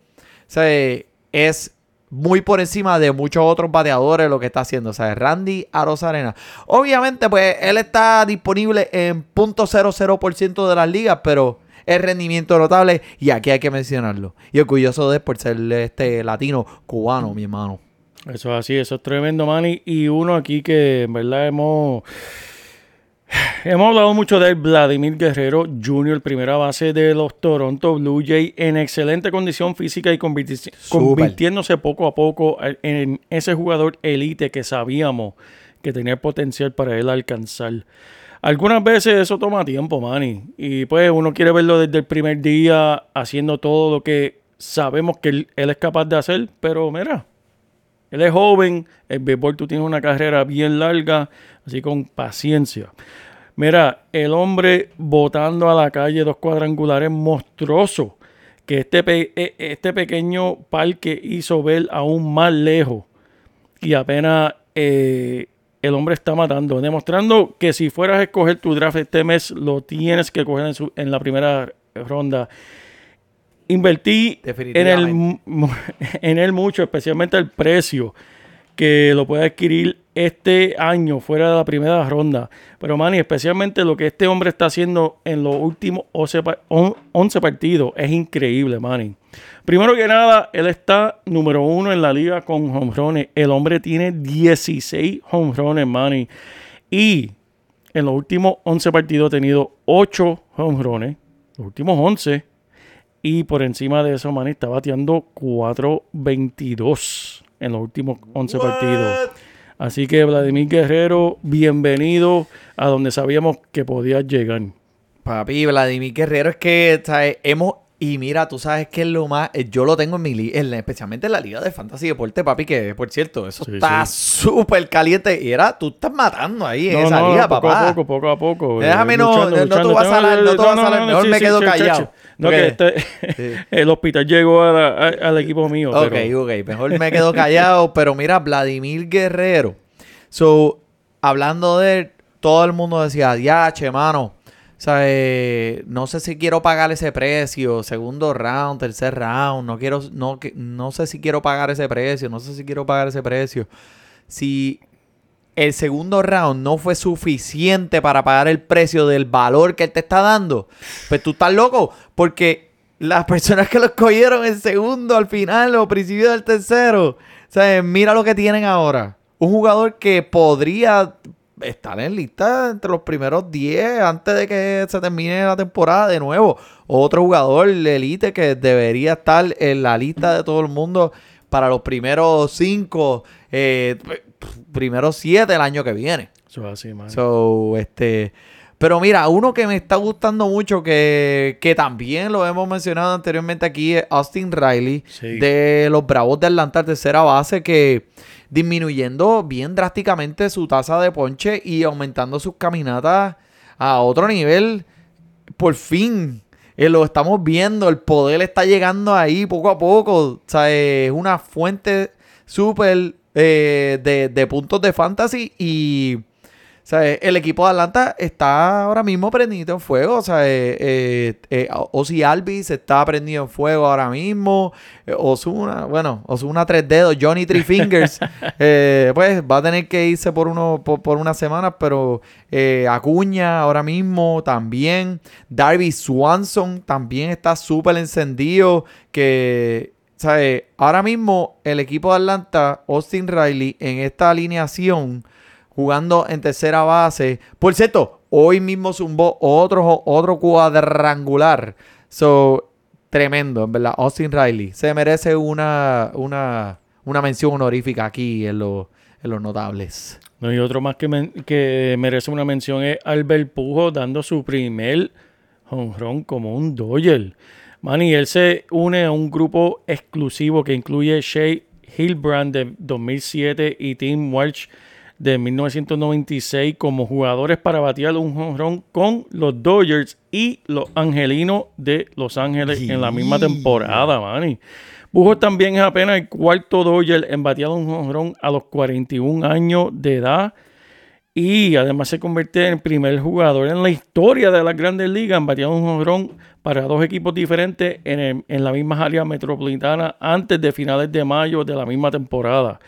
es muy por encima de muchos otros bateadores lo que está haciendo. O sea, Randy Arozarena. Obviamente, pues él está disponible en .00% de las ligas, pero es rendimiento notable y aquí hay que mencionarlo. Y orgulloso de él por ser este latino cubano, mi hermano.
Eso es así, eso es tremendo, Manny. Y uno aquí que en verdad hemos. Hemos hablado mucho de él, Vladimir Guerrero Jr., primera base de los Toronto Blue Jays, en excelente condición física y convirti- convirtiéndose poco a poco en ese jugador elite que sabíamos que tenía el potencial para él alcanzar. Algunas veces eso toma tiempo, Manny. Y pues uno quiere verlo desde el primer día haciendo todo lo que sabemos que él, es capaz de hacer. Pero mira, él es joven, el béisbol tú tienes una carrera bien larga, así con paciencia. Mira, el hombre botando a la calle dos cuadrangulares monstruosos que este, e- este pequeño parque hizo ver aún más lejos. Y apenas eh, el hombre está matando, demostrando que si fueras a escoger tu draft este mes, lo tienes que coger en, su- en la primera ronda. Invertí en
Definitivamente. <laughs>
en él mucho, especialmente el precio que lo puede adquirir este año fuera de la primera ronda. Pero Manny, especialmente lo que este hombre está haciendo en los últimos 11, pa- on- 11 partidos es increíble, Manny. Primero que nada, él está número uno en la liga con hombrones. El hombre tiene 16 hombrones, Manny. Y en los últimos 11 partidos ha tenido 8 hombrones. Los últimos 11. Y por encima de eso, Manny está bateando 4.22 en los últimos 11 partidos. Así que Vladimir Guerrero, bienvenido a donde sabíamos que podías llegar.
Papi, Vladimir Guerrero es que, ¿sabes? Hemos. Y mira, tú sabes que es lo más. eh, Yo lo tengo en mi liga, especialmente en la Liga de Fantasy Deporte, papi, que por cierto, eso
Sí,
está súper caliente. Y era, tú estás matando ahí en
No,
esa
no,
liga,
poco
papá.
a poco, poco a poco. eh,
Déjame no-
luchando,
no
luchando.
vas a salar, no te vas a mejor me quedo callado.
No, que este- <laughs> el hospital llegó a la- a- al equipo mío.
Ok,
pero-
ok, mejor me quedo callado. pero mira, Vladimir Guerrero. So, hablando de él, todo el mundo decía, ya, che, mano. O sea, eh, no sé si quiero pagar ese precio, segundo round, tercer round, no quiero, no, no sé si quiero pagar ese precio, no sé si quiero pagar ese precio. Si el segundo round no fue suficiente para pagar el precio del valor que él te está dando, pues tú estás loco, porque las personas que lo escogieron en segundo al final o principio del tercero, o sea, mira lo que tienen ahora. Un jugador que podría estar en lista entre los primeros 10 antes de que se termine la temporada de nuevo. Otro jugador elite que debería estar en la lista de todo el mundo para los primeros 5, primeros 7 el año que viene.
Eso es así, man.
So, este. Pero mira, uno que me está gustando mucho, que, que también lo hemos mencionado anteriormente aquí, es Austin Riley,
Sí.
de los Bravos de Atlanta, tercera base, que disminuyendo bien drásticamente su tasa de ponche y aumentando sus caminatas a otro nivel. Por fin, eh, lo estamos viendo, el poder está llegando ahí poco a poco. O sea, es una fuente súper eh, de, de puntos de fantasy y o sea, el equipo de Atlanta está ahora mismo prendido en fuego. O sea, eh, eh, eh, Ozzy Alvis está prendido en fuego ahora mismo. Eh, Ozuna, bueno, Ozuna tres dedos, Johnny Three Fingers, <laughs> eh, pues va a tener que irse por, uno, por, por unas semanas, pero eh, Acuña ahora mismo también. Darby Swanson también está súper encendido. Que, ¿sabes? Ahora mismo el equipo de Atlanta, Austin Riley, en esta alineación jugando en tercera base. Por cierto, hoy mismo zumbó otro, otro cuadrangular. So, tremendo, en verdad. Austin Riley se merece una, una, una mención honorífica aquí en, los en los notables.
No, y otro más que, que merece una mención es Albert Pujo dando su primer jonrón como un Dodger. Man, y él se une a un grupo exclusivo que incluye Shea Hilbrand de 2007 y Tim Walsh de 1996 como jugadores para batear un jonrón con los Dodgers y los Angelinos de Los Ángeles en la misma temporada, man. Pujols también es apenas el cuarto Dodger en batear un jonrón a los 41 años de edad y además se convierte en el primer jugador en la historia de las grandes ligas en batear un jonrón para dos equipos diferentes en, el- en la misma área metropolitana antes de finales de mayo de la misma temporada.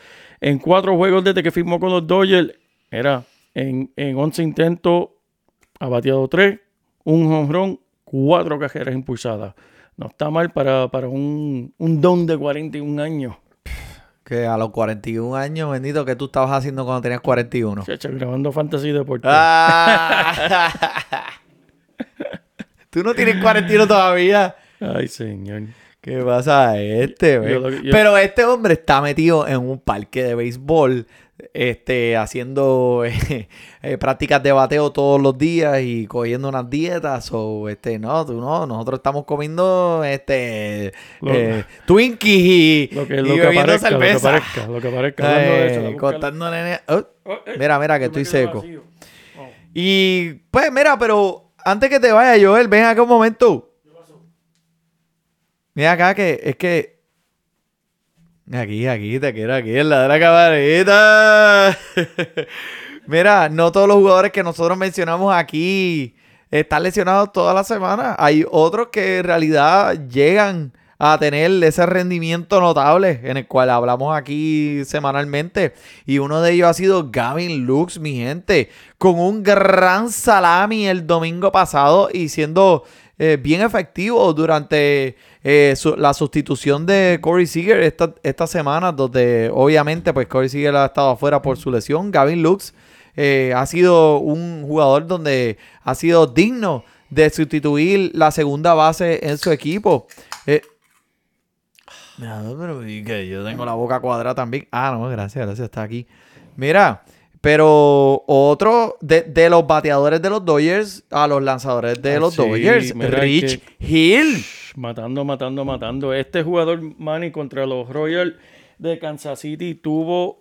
En cuatro juegos desde que firmó con los Dodgers, era en, en 11 intentos, ha bateado tres, un jonrón, cuatro cajeras impulsadas. No está mal para, para un, un don de 41 años.
Que a los 41 años, bendito, que tú estabas haciendo cuando tenías 41?
Chacha, grabando Fantasy Deportes.
Ah. <laughs> tú no tienes 41 todavía.
Ay, señor.
¿Qué pasa a este?
Yo lo que- yo-
Pero este hombre está metido en un parque de béisbol, este, haciendo eh, <laughs> eh, prácticas de bateo todos los días y cogiendo unas dietas. O este, no, tú no, nosotros estamos comiendo este
Lo-
eh, Twinkies y,
Lo que,
y
lo que
bebiendo
aparezca, lo que
cerveza.
aparezca, lo que de eso,
cortando nene- oh,
Oh, eh,
mira, mira que estoy seco.
Oh.
Y pues mira, pero antes que te vaya, Joel, ven acá un momento. Mira acá que es que. Aquí, aquí, te quiero aquí, en la de la camarita. <laughs> mira, no todos los jugadores que nosotros mencionamos aquí están lesionados toda la semana. Hay otros que en realidad llegan a tener ese rendimiento notable en el cual hablamos aquí semanalmente. Y uno de ellos ha sido Gavin Lux, mi gente, con un gran salami el domingo pasado y siendo eh, bien efectivo durante eh, su- la sustitución de Corey Seager esta, esta semana, donde obviamente pues Corey Seager ha estado afuera por su lesión. Gavin Lux eh, ha sido un jugador donde ha sido digno de sustituir la segunda base en su equipo. Mira, pero que yo tengo la boca cuadrada también. Ah, no, gracias, gracias, está aquí. Mira, pero otro de, de los bateadores de los Dodgers a los lanzadores de
Ah,
los
sí,
Dodgers, Rich
que-
Hill.
Matando, matando, matando. Este jugador, Manny, contra los Royals de Kansas City tuvo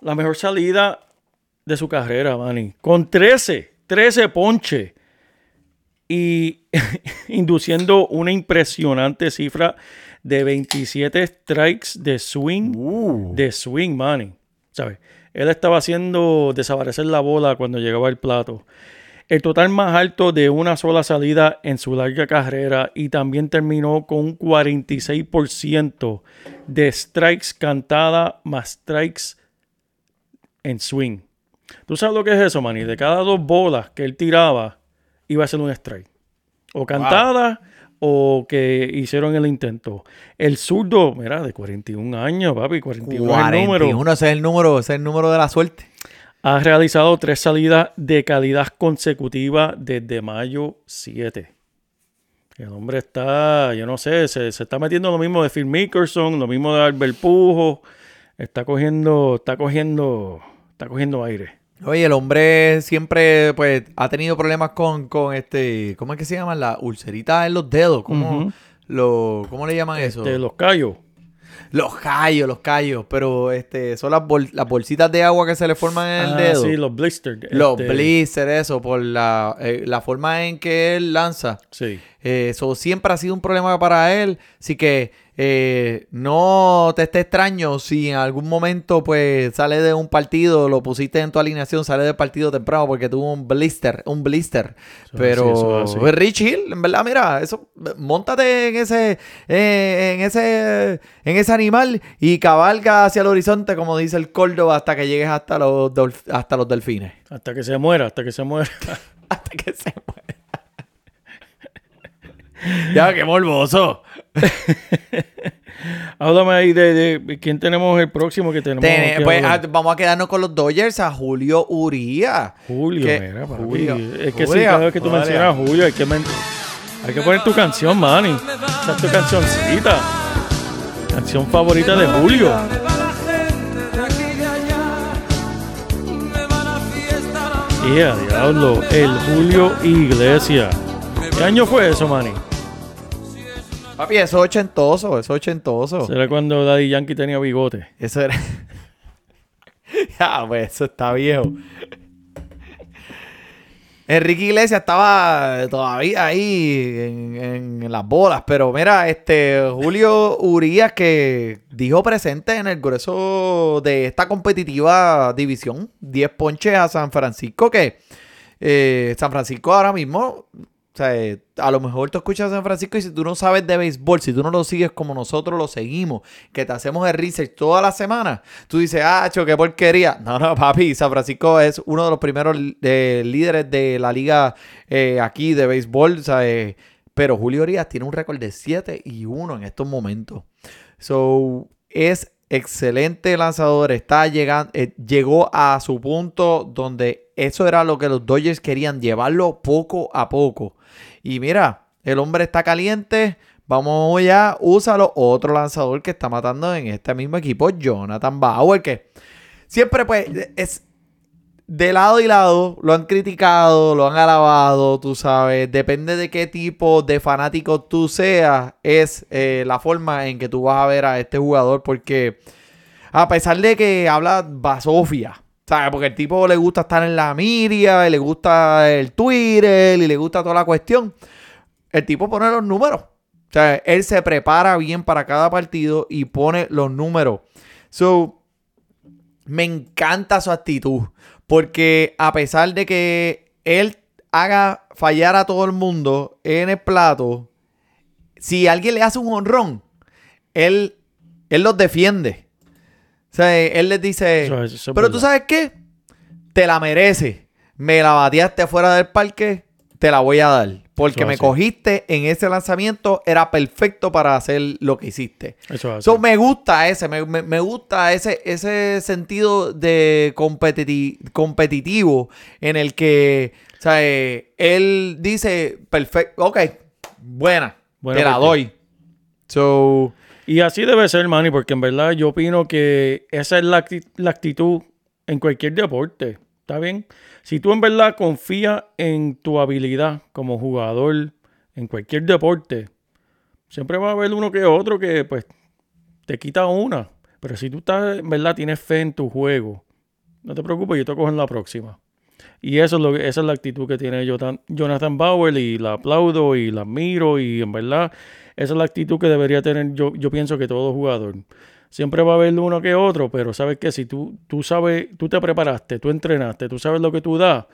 la mejor salida de su carrera, Manny. Con 13, 13 ponches. Y <laughs> induciendo una impresionante cifra de 27 strikes de swing.
Uh.
De swing, Manny. ¿Sabes? Él estaba haciendo desaparecer la bola cuando llegaba al plato. El total más alto de una sola salida en su larga carrera y también terminó con un 46% de strikes cantada más strikes en swing. ¿Tú sabes lo que es eso, Manny? De cada dos bolas que él tiraba, iba a ser un strike. O cantada o que hicieron el intento. El zurdo, mira, de 41 años, papi, 41, es el número.
41, ese es el número, es el número de la suerte.
Ha realizado tres salidas de calidad consecutiva desde mayo 7. El hombre está, yo no sé, se, se está metiendo lo mismo de Phil Mickelson, lo mismo de Albert Pujo. Está cogiendo, está cogiendo, está cogiendo aire.
Oye, el hombre siempre pues ha tenido problemas con, con este, ¿cómo es que se llaman? Las ulceritas en los dedos. ¿Cómo,
Ujú.
lo, ¿cómo le llaman eso?
De los callos.
Los callos, los callos, pero este son las, bol- las bolsitas de agua que se le forman en el
Ah,
dedo.
Sí, los blisters.
los
este,
blisters, eso, por la, eh, la forma en que él lanza.
Sí.
Eh, Eso siempre ha sido un problema para él. Así que eh, no te esté extraño si en algún momento pues sale de un partido, lo pusiste en tu alineación, sale del partido temprano porque tuvo un blister, un blister.
Eso
Pero
así,
Rich Hill, en verdad, mira, eso, montate en ese, eh, en ese, en ese animal y cabalga hacia el horizonte, como dice el Córdoba, hasta que llegues hasta los, hasta los delfines.
Hasta que se muera, hasta que se muera. <laughs>
Hasta que se muera. <laughs> ya, qué morboso. <laughs>
Háblame ahí de, quién tenemos el próximo que tenemos.
Pues, ah, vamos a quedarnos con los Dodgers a Julio Uría.
Julio, mira, papi.
Julio.
Es que cada vez que tú mencionas a Julio, hay que, hay que poner tu canción, Manny. Esa es tu cancioncita. Canción favorita de Julio. Yeah, diablo. El Julio Iglesias. ¿Qué año fue eso, Manny?
Papi, eso es ochentoso, eso es ochentoso.
Será cuando Daddy Yankee tenía bigote.
Eso era. <laughs> ya, pues eso está viejo. Enrique Iglesias estaba todavía ahí en, en las bolas, pero mira, este Julio Urias que dijo presente en el grueso de esta competitiva división, 10 ponches a San Francisco, que eh, San Francisco ahora mismo o sea, eh, a lo mejor tú escuchas a San Francisco y si tú no sabes de béisbol, si tú no lo sigues como nosotros lo seguimos, que te hacemos el research toda la semana, tú dices, ah, cho, qué porquería. No, no, papi, San Francisco es uno de los primeros eh, líderes de la liga eh, aquí de béisbol, ¿sabes? Pero Julio Urias tiene un récord de 7 y 1 en estos momentos. So, es excelente lanzador, está llegando, llegó a su punto donde eso era lo que los Dodgers querían, llevarlo poco a poco. Y mira, el hombre está caliente. Vamos ya, úsalo. Otro lanzador que está matando en este mismo equipo, Jonathan Bauer, que siempre pues es de lado y lado, lo han criticado, lo han alabado, tú sabes, depende de qué tipo de fanático tú seas, es eh, la forma en que tú vas a ver a este jugador, porque a pesar de que habla basofia, ¿sabes? Porque el tipo le gusta estar en la media, y le gusta el Twitter, y le gusta toda la cuestión, el tipo pone los números. O sea, él se prepara bien para cada partido y pone los números. So, me encanta su actitud. Porque a pesar de que él haga fallar a todo el mundo en el plato, si alguien le hace un honrón, él, él los defiende. O sea, él les dice,
Eso eso
pero tú sabes qué, te la mereces. Me la bateaste fuera del parque, te la voy a dar. Porque me cogiste en ese lanzamiento, era perfecto para hacer lo que hiciste.
Eso.
So, me gusta ese, me, me- me gusta ese, ese sentido de competiti- competitivo en el que, o sea, eh, él dice, perfecto, ok, buena,
Buena
te la doy. So,
Y así debe ser, Manny, porque en verdad yo opino que esa es la, la actitud en cualquier deporte. ¿Está bien? Si tú en verdad confías en tu habilidad como jugador en cualquier deporte, siempre va a haber uno que otro que pues te quita una. Pero si tú estás, en verdad tienes fe en tu juego, no te preocupes, yo te cojo en la próxima. Y eso es lo que, esa es la actitud que tiene Jonathan Bauer y la aplaudo y la admiro y en verdad esa es la actitud que debería tener yo, yo pienso que todo jugador. Siempre va a haber uno que otro, pero sabes que si tú, tú sabes, tú te preparaste, tú entrenaste, tú sabes lo que tú das,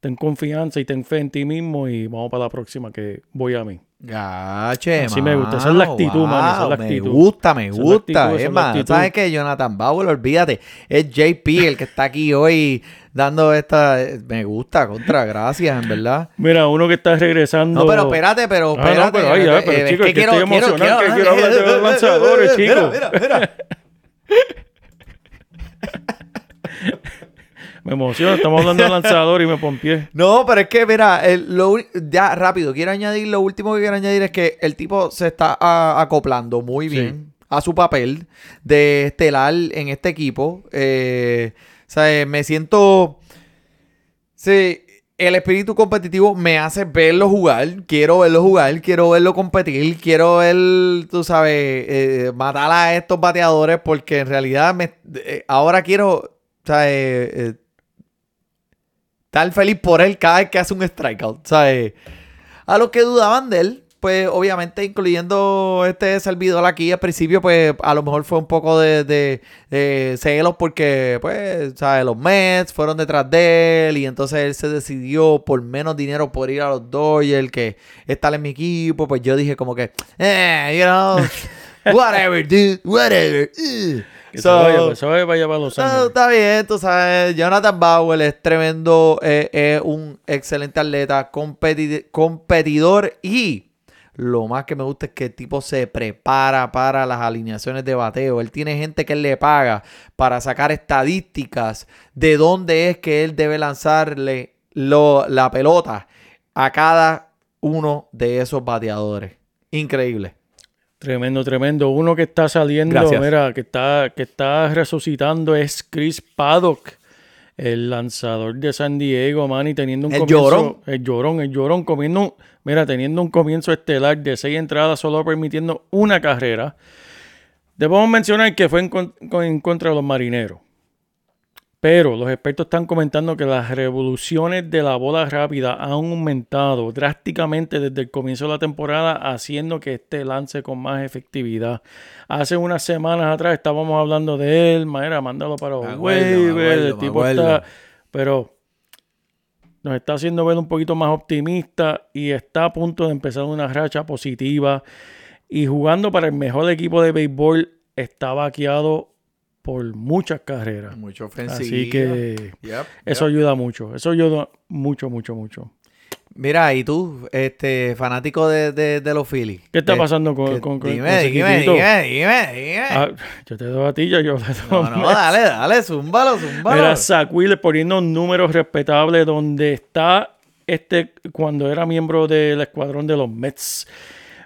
ten confianza y ten fe en ti mismo y vamos para la próxima que voy a mí.
Gache,
Así me gusta. Esa es la actitud, mano, esa es la
Me
actitud.
gusta, me
Esa
gusta. Es más. ¿sabes qué? Jonathan Bauer, olvídate. Es JP el que está aquí hoy dando esta... Me gusta, contra, gracias, en verdad.
Mira, uno que está regresando.
No, pero espérate, pero
Ah, no,
espérate.
pero ahí, ah, pero
eh,
chico, es que estoy emocionado, que quiero hablar de los lanzadores, chico.
Mira, mira, mira. <laughs>
Me emociona, estamos hablando de lanzador y me pompié. <laughs>
No, pero es que, mira, el- lo ya rápido, quiero añadir, lo último que quiero añadir es que el tipo se está a- acoplando muy
Sí.
bien a su papel de estelar en este equipo. Eh, o sea, eh, me siento... Sí, el espíritu competitivo me hace verlo jugar. Quiero verlo jugar, quiero verlo competir, quiero ver, tú sabes, eh, matar a estos bateadores porque en realidad me, eh, ahora quiero, o sea, eh, estar feliz por él cada vez que hace un strikeout. ¿sabes? A los que dudaban de él, pues obviamente incluyendo este servidor aquí al principio, pues a lo mejor fue un poco de, de, de celos porque, pues, ¿sabes? Los Mets fueron detrás de él y entonces él se decidió por menos dinero por ir a los Dodgers que estar en mi equipo. Pues yo dije como que, eh, you know, <laughs> whatever, dude, whatever. uh".
Que
So-
se vaya, se vaya, vaya para Los
no,
Ángeles.
está bien, tú sabes. Jonathan Bauer es tremendo, eh, es un excelente atleta, competi- competidor y lo más que me gusta es que el tipo se prepara para las alineaciones de bateo. Él tiene gente que él le paga para sacar estadísticas de dónde es que él debe lanzarle lo- la pelota a cada uno de esos bateadores. Increíble.
Tremendo, tremendo. Uno que está saliendo,
Gracias.
mira, que está, que está resucitando es Chris Paddock. El lanzador de San Diego, Manny, teniendo un
El
comienzo.
llorón.
El llorón, el llorón, comiendo. un- Mira, teniendo un comienzo estelar de seis entradas, solo permitiendo una carrera. Debemos mencionar que fue en, en contra de los marineros. Pero los expertos están comentando que las revoluciones de la bola rápida han aumentado drásticamente desde el comienzo de la temporada, haciendo que este lance con más efectividad. Hace unas semanas atrás estábamos hablando de él, Maera, mándalo para
acuerdo,
el tipo está... Pero nos está haciendo ver un poquito más optimista y está a punto de empezar una racha positiva. Y jugando para el mejor equipo de béisbol, está vaqueado por muchas carreras.
Mucho ofensivo.
Así que
Yep,
eso ayuda mucho. Eso ayuda mucho, mucho, mucho.
Mira, y tú, este, fanático de, de, de los Phillies.
¿Qué está pasando con,
que-
con, con-
dime,
con
dime, dime, dime, dime.
Ah, yo te doy a ti, ya yo le doy
no, no, dale, dale, zúmbalo, zúmbalo.
Mira, Zach Wheeler poniendo números respetables donde está este cuando era miembro del escuadrón de los Mets.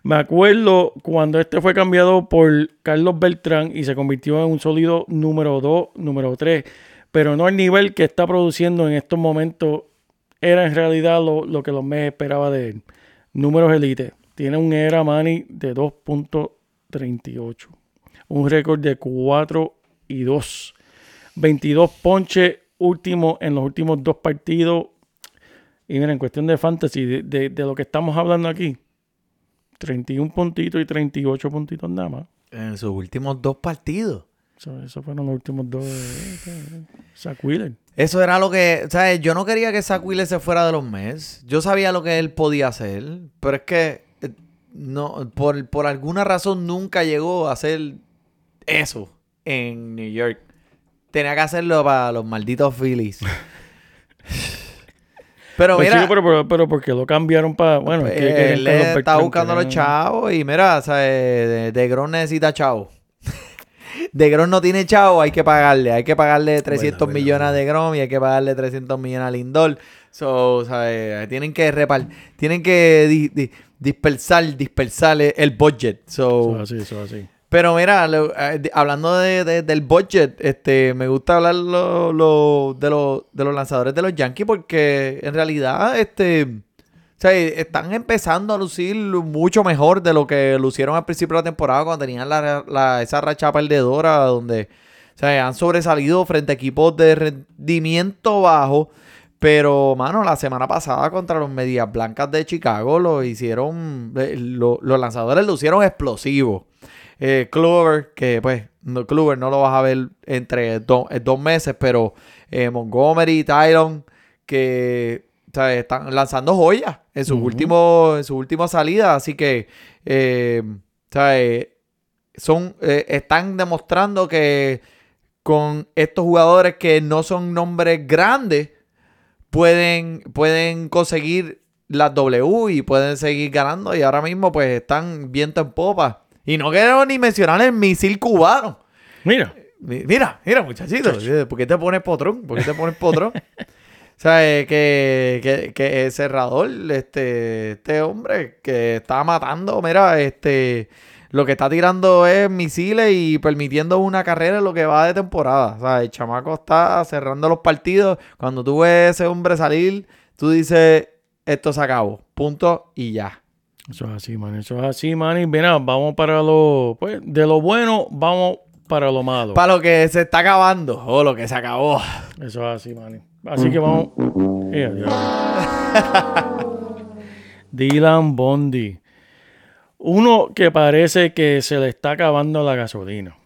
Me acuerdo cuando este fue cambiado por Carlos Beltrán y se convirtió en un sólido número 2, número 3, pero no al nivel que está produciendo en estos momentos. Era en realidad lo, lo que los Mets esperaba de él. Números elite. Tiene un ERA Money de 2.38. Un récord de 4 y 2. 22 ponches último en los últimos dos partidos. Y mira, en cuestión de fantasy, de- de lo que estamos hablando aquí, 31 puntitos y 38 puntitos nada más.
En sus últimos dos partidos.
Eso- fueron los últimos dos de, de Zach Wheeler.
Eso era lo que, ¿sabes? Yo no quería que Zach Wheeler se fuera de los Mets. Yo sabía lo que él podía hacer, pero es que eh, no, por, por alguna razón nunca llegó a hacer eso en New York. Tenía que hacerlo para los malditos Phillies. <laughs> pero
Pues,
mira,
pero, pero, pero ¿por qué lo cambiaron para. Bueno, es que
él está buscando a los chavos y mira, ¿sabes? De, de Gron necesita chavos. <laughs> De Grom no tiene chavo, hay que pagarle. Hay que pagarle 300
Bueno, bueno,
millones
bueno.
de Grom y hay que pagarle 300 millones a Lindor. So, ¿sabes? Tienen que repar tienen que di- di- dispersar, dispersar el budget. So,
Eso es así, eso es así.
Pero mira, eh, hablando de, de- del budget, este, me gusta hablar lo- lo- de, de los lanzadores de los Yankees porque en realidad, este, o sea, están empezando a lucir mucho mejor de lo que lucieron al principio de la temporada cuando tenían la, la- esa racha perdedora donde, o sea, han sobresalido frente a equipos de rendimiento bajo. Pero, mano, la semana pasada contra los Medias Blancas de Chicago lo hicieron, eh, lo- los lanzadores lo hicieron explosivo. Eh, Clover, que pues, no, Clover no lo vas a ver entre do- eh, dos meses, pero eh, Montgomery, Tyron, que ¿sabes? están lanzando joyas en sus últimos, en sus últimas salidas, así que eh, ¿sabes? son, eh, están demostrando que con estos jugadores que no son nombres grandes, pueden, pueden conseguir las W y pueden seguir ganando. Y ahora mismo, pues, están viento en popa. Y no quiero ni mencionar el misil cubano.
Mira,
Mi- Mira, mira, muchachito. ¿Por qué te pones potrón? ¿Por qué te pones potrón? <laughs> O sea, eh, que, que, que el cerrador, este, este hombre que está matando, mira, este, lo que está tirando es misiles y permitiendo una carrera en lo que va de temporada. O sea, el chamaco está cerrando los partidos. Cuando tú ves a ese hombre salir, tú dices, esto se acabó. Punto y ya.
Eso es así, man. Eso es así, man. Y mira, vamos para lo. Pues, de lo bueno, vamos para lo malo.
Para lo que se está acabando o lo que se acabó.
Eso es así, man. Así que vamos. <laughs> Dylan Bondi. Uno que parece que se le está acabando la gasolina.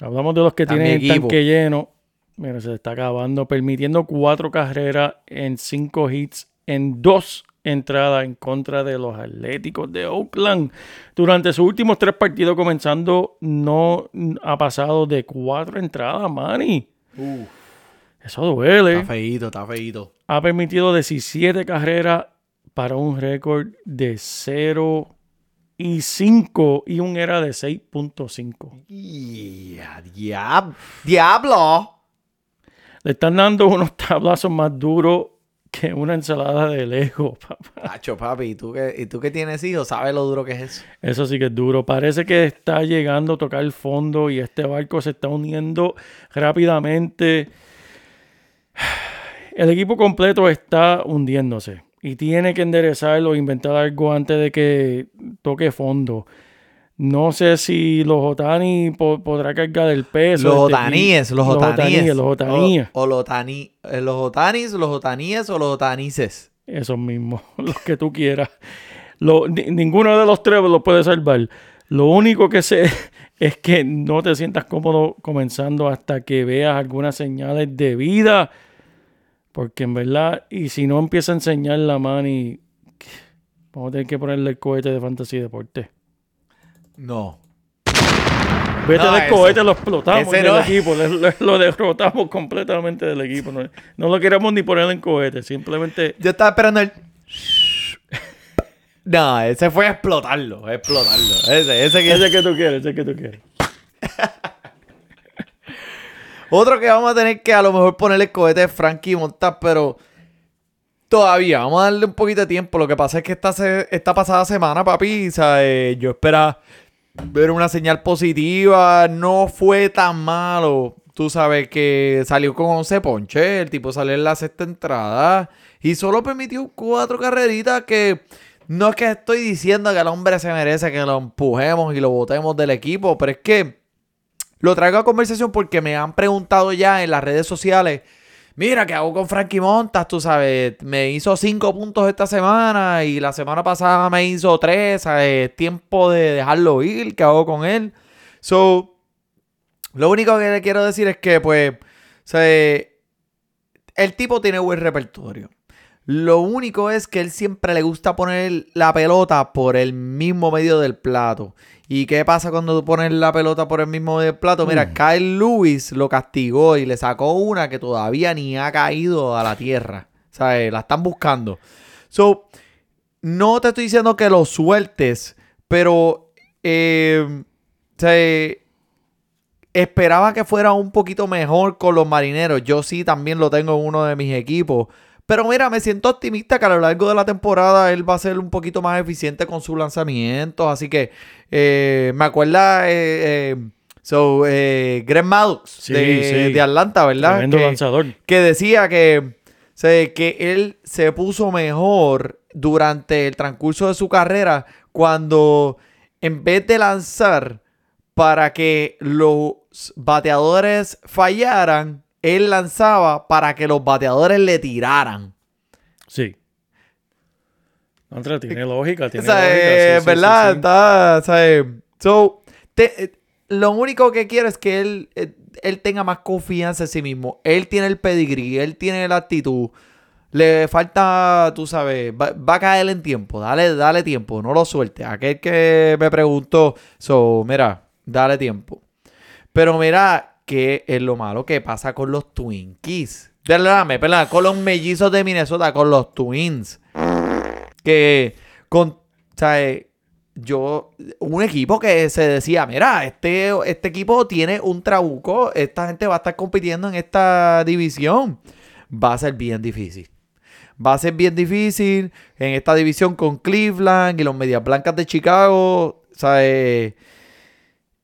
Hablamos de los que tienen el tanque lleno. Mira, se le está acabando, permitiendo cuatro carreras en cinco hits en dos entradas en contra de los Atléticos de Oakland. Durante sus últimos tres partidos comenzando, no ha pasado de cuatro entradas, Manny. Eso duele.
Está feíto, está feíto.
Ha permitido 17 carreras para un récord de 0 y 5 y un era de 6.5.
Ya, diab- diablo.
Le están dando unos tablazos más duros que una ensalada de Lego, <laughs> papá.
Nacho, papi, ¿y tú, que, ¿y tú que tienes hijos sabes lo duro que es eso?
Eso sí que es duro. Parece que está llegando a tocar el fondo y este barco se está uniendo rápidamente. <sighs> El equipo completo está hundiéndose y tiene que enderezarlo, inventar algo antes de que toque fondo. No sé si los Otani po- podrá cargar el peso.
Los
este
otaníes, los otaníes.
Los otaníes.
O, o los otani- eh, los otanis, los otaníes o los otanices.
Esos mismos, <laughs> los que tú quieras. Lo- ni- ninguno de los tres lo puede salvar. Lo único que sé <laughs> es que no te sientas cómodo comenzando hasta que veas algunas señales de vida. Porque en verdad, y si no empieza a enseñar la mano y vamos a tener que ponerle el cohete de Fantasy Deporte.
No.
Vete
No,
del
ese-
cohete, lo explotamos del
no-
equipo, lo derrotamos completamente del equipo. No, no lo queremos ni poner en cohete, simplemente
Yo estaba esperando el. No, ese fue explotarlo, explotarlo. Ese, ese que
ese que tú quieres, ese que tú quieres. <laughs>
Otro que vamos a tener que a lo mejor ponerle el cohete es Frankie Montas, pero todavía vamos a darle un poquito de tiempo. Lo que pasa es que esta, se- esta pasada semana, papi, ¿sabes? yo esperaba ver una señal positiva. No fue tan malo. Tú sabes que salió con 11 ponches. El tipo salió en la sexta entrada y solo permitió cuatro carreritas que... No es que estoy diciendo que el hombre se merece que lo empujemos y lo botemos del equipo, pero es que lo traigo a conversación porque me han preguntado ya en las redes sociales. Mira, ¿qué hago con Frankie Montas? Tú sabes, me hizo cinco puntos esta semana y la semana pasada me hizo tres. ¿sabes? Tiempo de dejarlo ir. ¿Qué hago con él? So, lo único que le quiero decir es que, pues, ¿sabes? el tipo tiene buen repertorio. Lo único es que él siempre le gusta poner la pelota por el mismo medio del plato. ¿Y qué pasa cuando tú pones la pelota por el mismo medio del plato? Mira, Kyle Lewis lo castigó y le sacó una que todavía ni ha caído a la tierra. ¿Sabes? La están buscando. So, no te estoy diciendo que lo sueltes, pero eh, o sea, esperaba que fuera un poquito mejor con los marineros. Yo sí también lo tengo en uno de mis equipos. Pero mira, me siento optimista que a lo largo de la temporada él va a ser un poquito más eficiente con sus lanzamientos. Así que eh, me acuerda eh, eh, so, eh, Greg Maddux
Sí,
de,
sí.
de Atlanta, ¿verdad?
Tremendo
Que-
lanzador.
que decía que, que él se puso mejor durante el transcurso de su carrera cuando en vez de lanzar para que los bateadores fallaran, él lanzaba para que los bateadores le tiraran.
Sí. Andrea, tiene lógica, tiene
O sea,
lógica.
eh,
sí, sí,
¿verdad?
sí, sí.
Está, o sea, so, te- eh, lo único que quiero es que él, eh, él tenga más confianza en sí mismo. Él tiene el pedigrí, él tiene la actitud. Le falta, tú sabes, va, va a caer en tiempo. Dale, dale tiempo, no lo suelte. Aquel que me preguntó, so, mira, dale tiempo. Pero mira, ¿qué es lo malo que pasa con los Twinkies? Perdóname, perdóname, con los mellizos de Minnesota, con los Twins que con, eh, yo, un equipo que se decía, mira, este, este equipo tiene un trabuco, esta gente va a estar compitiendo en esta división. Va a ser bien difícil. Va a ser bien difícil en esta división con Cleveland y los Medias Blancas de Chicago. Eh,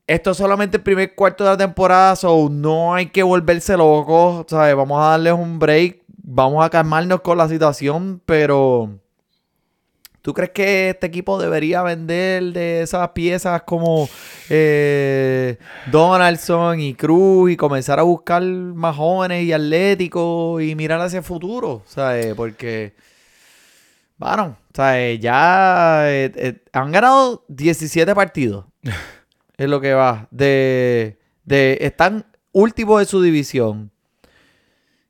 esto es solamente el primer cuarto de la temporada, so no hay que volverse locos. ¿sabes? Vamos a darles un break. Vamos a calmarnos con la situación, pero ¿tú crees que este equipo debería vender de esas piezas como eh, Donaldson y Cruz y comenzar a buscar más jóvenes y atléticos y mirar hacia el futuro? ¿Sabes? Porque, bueno, ¿sabes? ya eh, eh, han ganado 17 partidos. <laughs> es lo que va. De, de, están últimos de su división.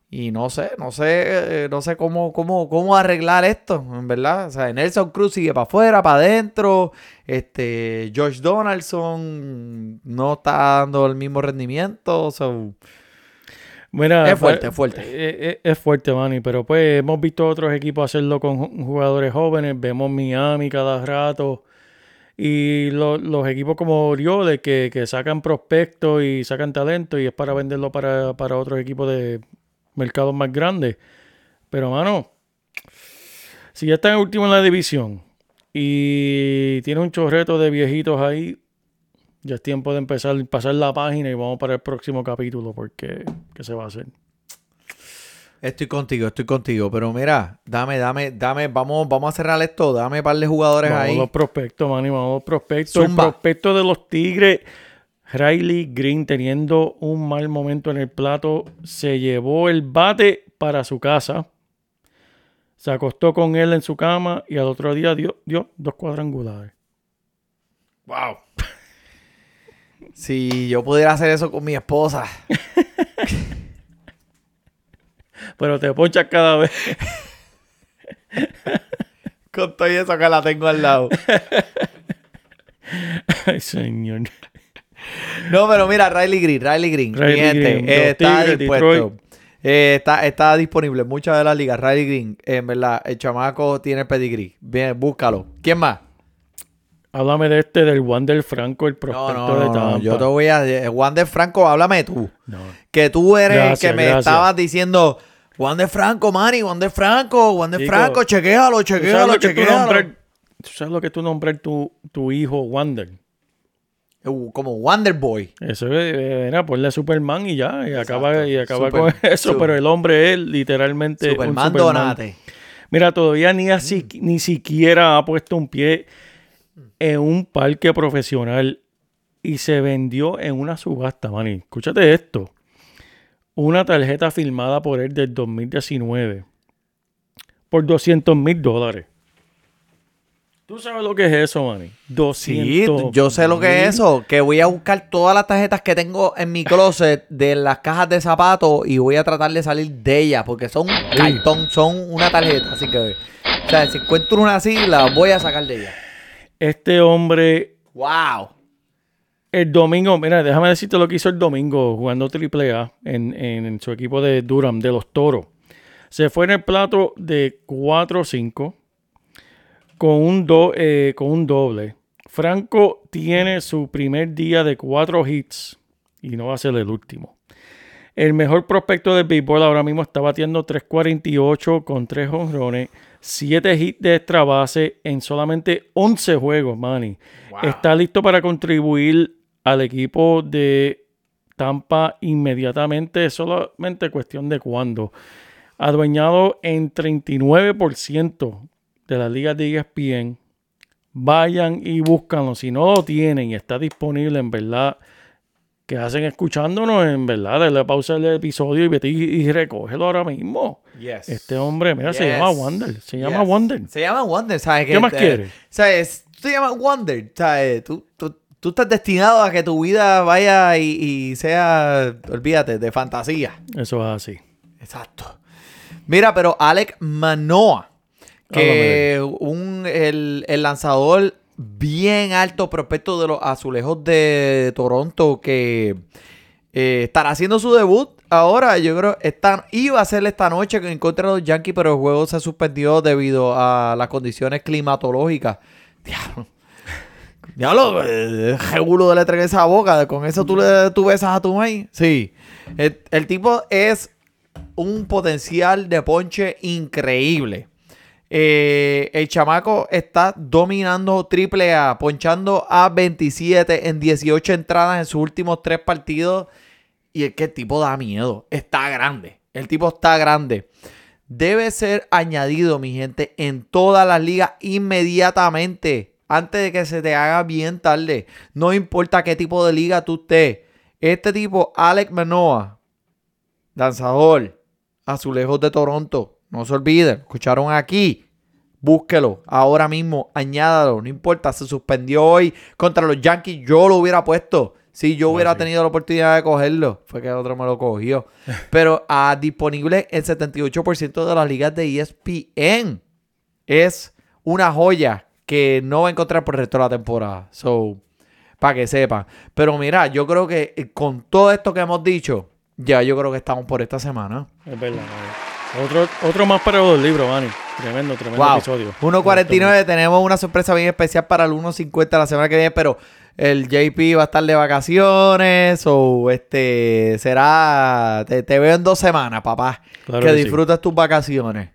Y no sé, no sé, eh, no sé cómo, cómo, cómo arreglar esto, en verdad. O sea, Nelson Cruz sigue para afuera, para adentro. Este, George Donaldson no está dando el mismo rendimiento. so,
Mira,
Es fuerte,
pues,
es fuerte.
eh, eh, Es, fuerte, Manny, pero pues hemos visto otros equipos hacerlo con ju- jugadores jóvenes. Vemos Miami cada rato. Y lo- los equipos como Orioles que, que sacan prospectos y sacan talento y es para venderlo para, para otros equipos de mercados más grandes. Pero, mano, si ya está en último en la división y tiene un chorreto de viejitos ahí, ya es tiempo de empezar, pasar la página y vamos para el próximo capítulo porque ¿qué se va a hacer?
Estoy contigo, estoy contigo. Pero mira, dame, dame, dame, vamos, vamos a cerrar esto. Dame un par de jugadores
Vamos a
ahí.
los prospectos, Manny, vamos a los prospectos.
Zumba.
El prospecto de los Tigres, Riley Green, teniendo un mal momento en el plato, se llevó el bate para su casa. Se acostó con él en su cama y al otro día dio, dio dos cuadrangulares.
Wow. <laughs> Si yo pudiera hacer eso con mi esposa. <laughs>
Pero te ponchas cada vez. <laughs>
Con todo eso que la tengo al lado. <laughs>
Ay, señor.
No, pero mira, Riley Green, Riley Green.
Riley Green,
eh, está
Tigres,
dispuesto. Eh, está, está disponible en muchas de las ligas. Riley Green, en verdad, el chamaco tiene pedigrí. Bien, búscalo. ¿Quién más?
Háblame de este, del Wander Franco, el prospecto
no,
de
no,
Tampa.
no, Yo te voy a. eh, Wander Franco, háblame tú. Que tú eres
Gracias,
el que me
gracias.
estabas diciendo. Wander Franco, Manny, Wander Franco, Wander
Chico,
Franco, chequéalo,
¿Tú sabes
chequéalo, chequéalo.
¿Tú sabes lo que tú nombrar tu, tu hijo Wander?
Uh, como Wonder Boy.
Eso eh, era ponle Superman y ya, y acaba, y acaba
Super-
con <laughs> eso,
super-
pero el hombre es literalmente
Superman
un Superman.
Donate.
Mira, todavía ni, así, ni siquiera ha puesto un pie en un parque profesional y se vendió en una subasta, mani. Escúchate esto. Una tarjeta firmada por él del 2019 por 200 mil dólares. ¿Tú sabes lo que es eso, mani?
Sí,
200
yo sé lo que es eso. Que voy a buscar todas las tarjetas que tengo en mi closet de las cajas de zapatos y voy a tratar de salir de ellas porque son cartón, son una tarjeta. Así que, o sea, si encuentro una así, la voy a sacar de ella.
Este hombre
¡Wow!
El domingo, mira, déjame decirte lo que hizo el domingo jugando AAA en, en su equipo de Durham, de los Toros. Se fue en el plato de 4-5 con, un do- eh, con un doble. Franco tiene su primer día de cuatro hits y no va a ser el último. El mejor prospecto del béisbol ahora mismo está batiendo 3.48 con 3 honrones, 7 hits de extra base en solamente 11 juegos, Manny. Está listo para contribuir al equipo de Tampa inmediatamente, solamente cuestión de cuándo. Adueñado en 39% de las ligas de ESPN. Vayan y búscanlo. Si no lo tienen y está disponible, en verdad, que hacen escuchándonos, en verdad, dale pausa al episodio y vete y, y recógelo ahora mismo.
Yes.
Este hombre, mira, se llama Wander. Se llama
Yes.
Wander.
Se llama Wonder, ¿sabes?
¿Qué
Que,
más
eh,
quieres?
¿Sabes? Tú te llamas Wonder, ¿sabes? Tú, tú, tú estás destinado a que tu vida vaya y, y sea, olvídate, de fantasía.
Eso es así.
Exacto. Mira, pero Alec Manoa, que un, el, el lanzador bien alto prospecto de los azulejos de Toronto, que eh, estará haciendo su debut ahora. Yo creo esta, iba a ser esta noche en contra de los Yankees, pero el juego se suspendió debido a las condiciones climatológicas. Diablo. Diablo, eh, regulo de letra en esa boca. Con eso tú, le, tú besas a tu maíz. Sí. El, el tipo es un potencial de ponche increíble. Eh, el chamaco está dominando triple A, ponchando a 27 en 18 entradas en sus últimos tres partidos. Y es que el tipo da miedo. Está grande. El tipo está grande. Debe ser añadido, mi gente, en todas las ligas inmediatamente. Antes de que se te haga bien tarde. No importa qué tipo de liga tú estés. Este tipo, Alex Manoa, lanzador, azulejos de Toronto. No se olviden, escucharon aquí. Búsquelo ahora mismo, añádalo, no importa, se suspendió hoy contra los Yankees. Yo lo hubiera puesto. Si yo hubiera tenido la oportunidad de cogerlo, fue que otro me lo cogió. <laughs> Pero ah, disponible en 78% de las ligas de ESPN. Es una joya que no va a encontrar por el resto de la temporada. So, para que sepan. Pero mira, yo creo que eh, con todo esto que hemos dicho, ya yo creo que estamos por esta semana.
Es verdad, Manny. Otro, otro más para los libros, Manny. Tremendo, tremendo
Wow.
episodio.
1.49, tenemos una sorpresa bien especial para el 1.50 la semana que viene, pero el JP va a estar de vacaciones o este será, te, te veo en dos semanas, papá.
Claro
que
que sí.
disfrutes tus vacaciones.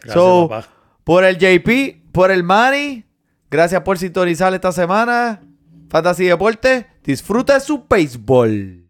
Gracias,
So,
papá.
por el JP, por el Manny, gracias por sintonizar esta semana. Fantasy Deporte, disfruta su béisbol.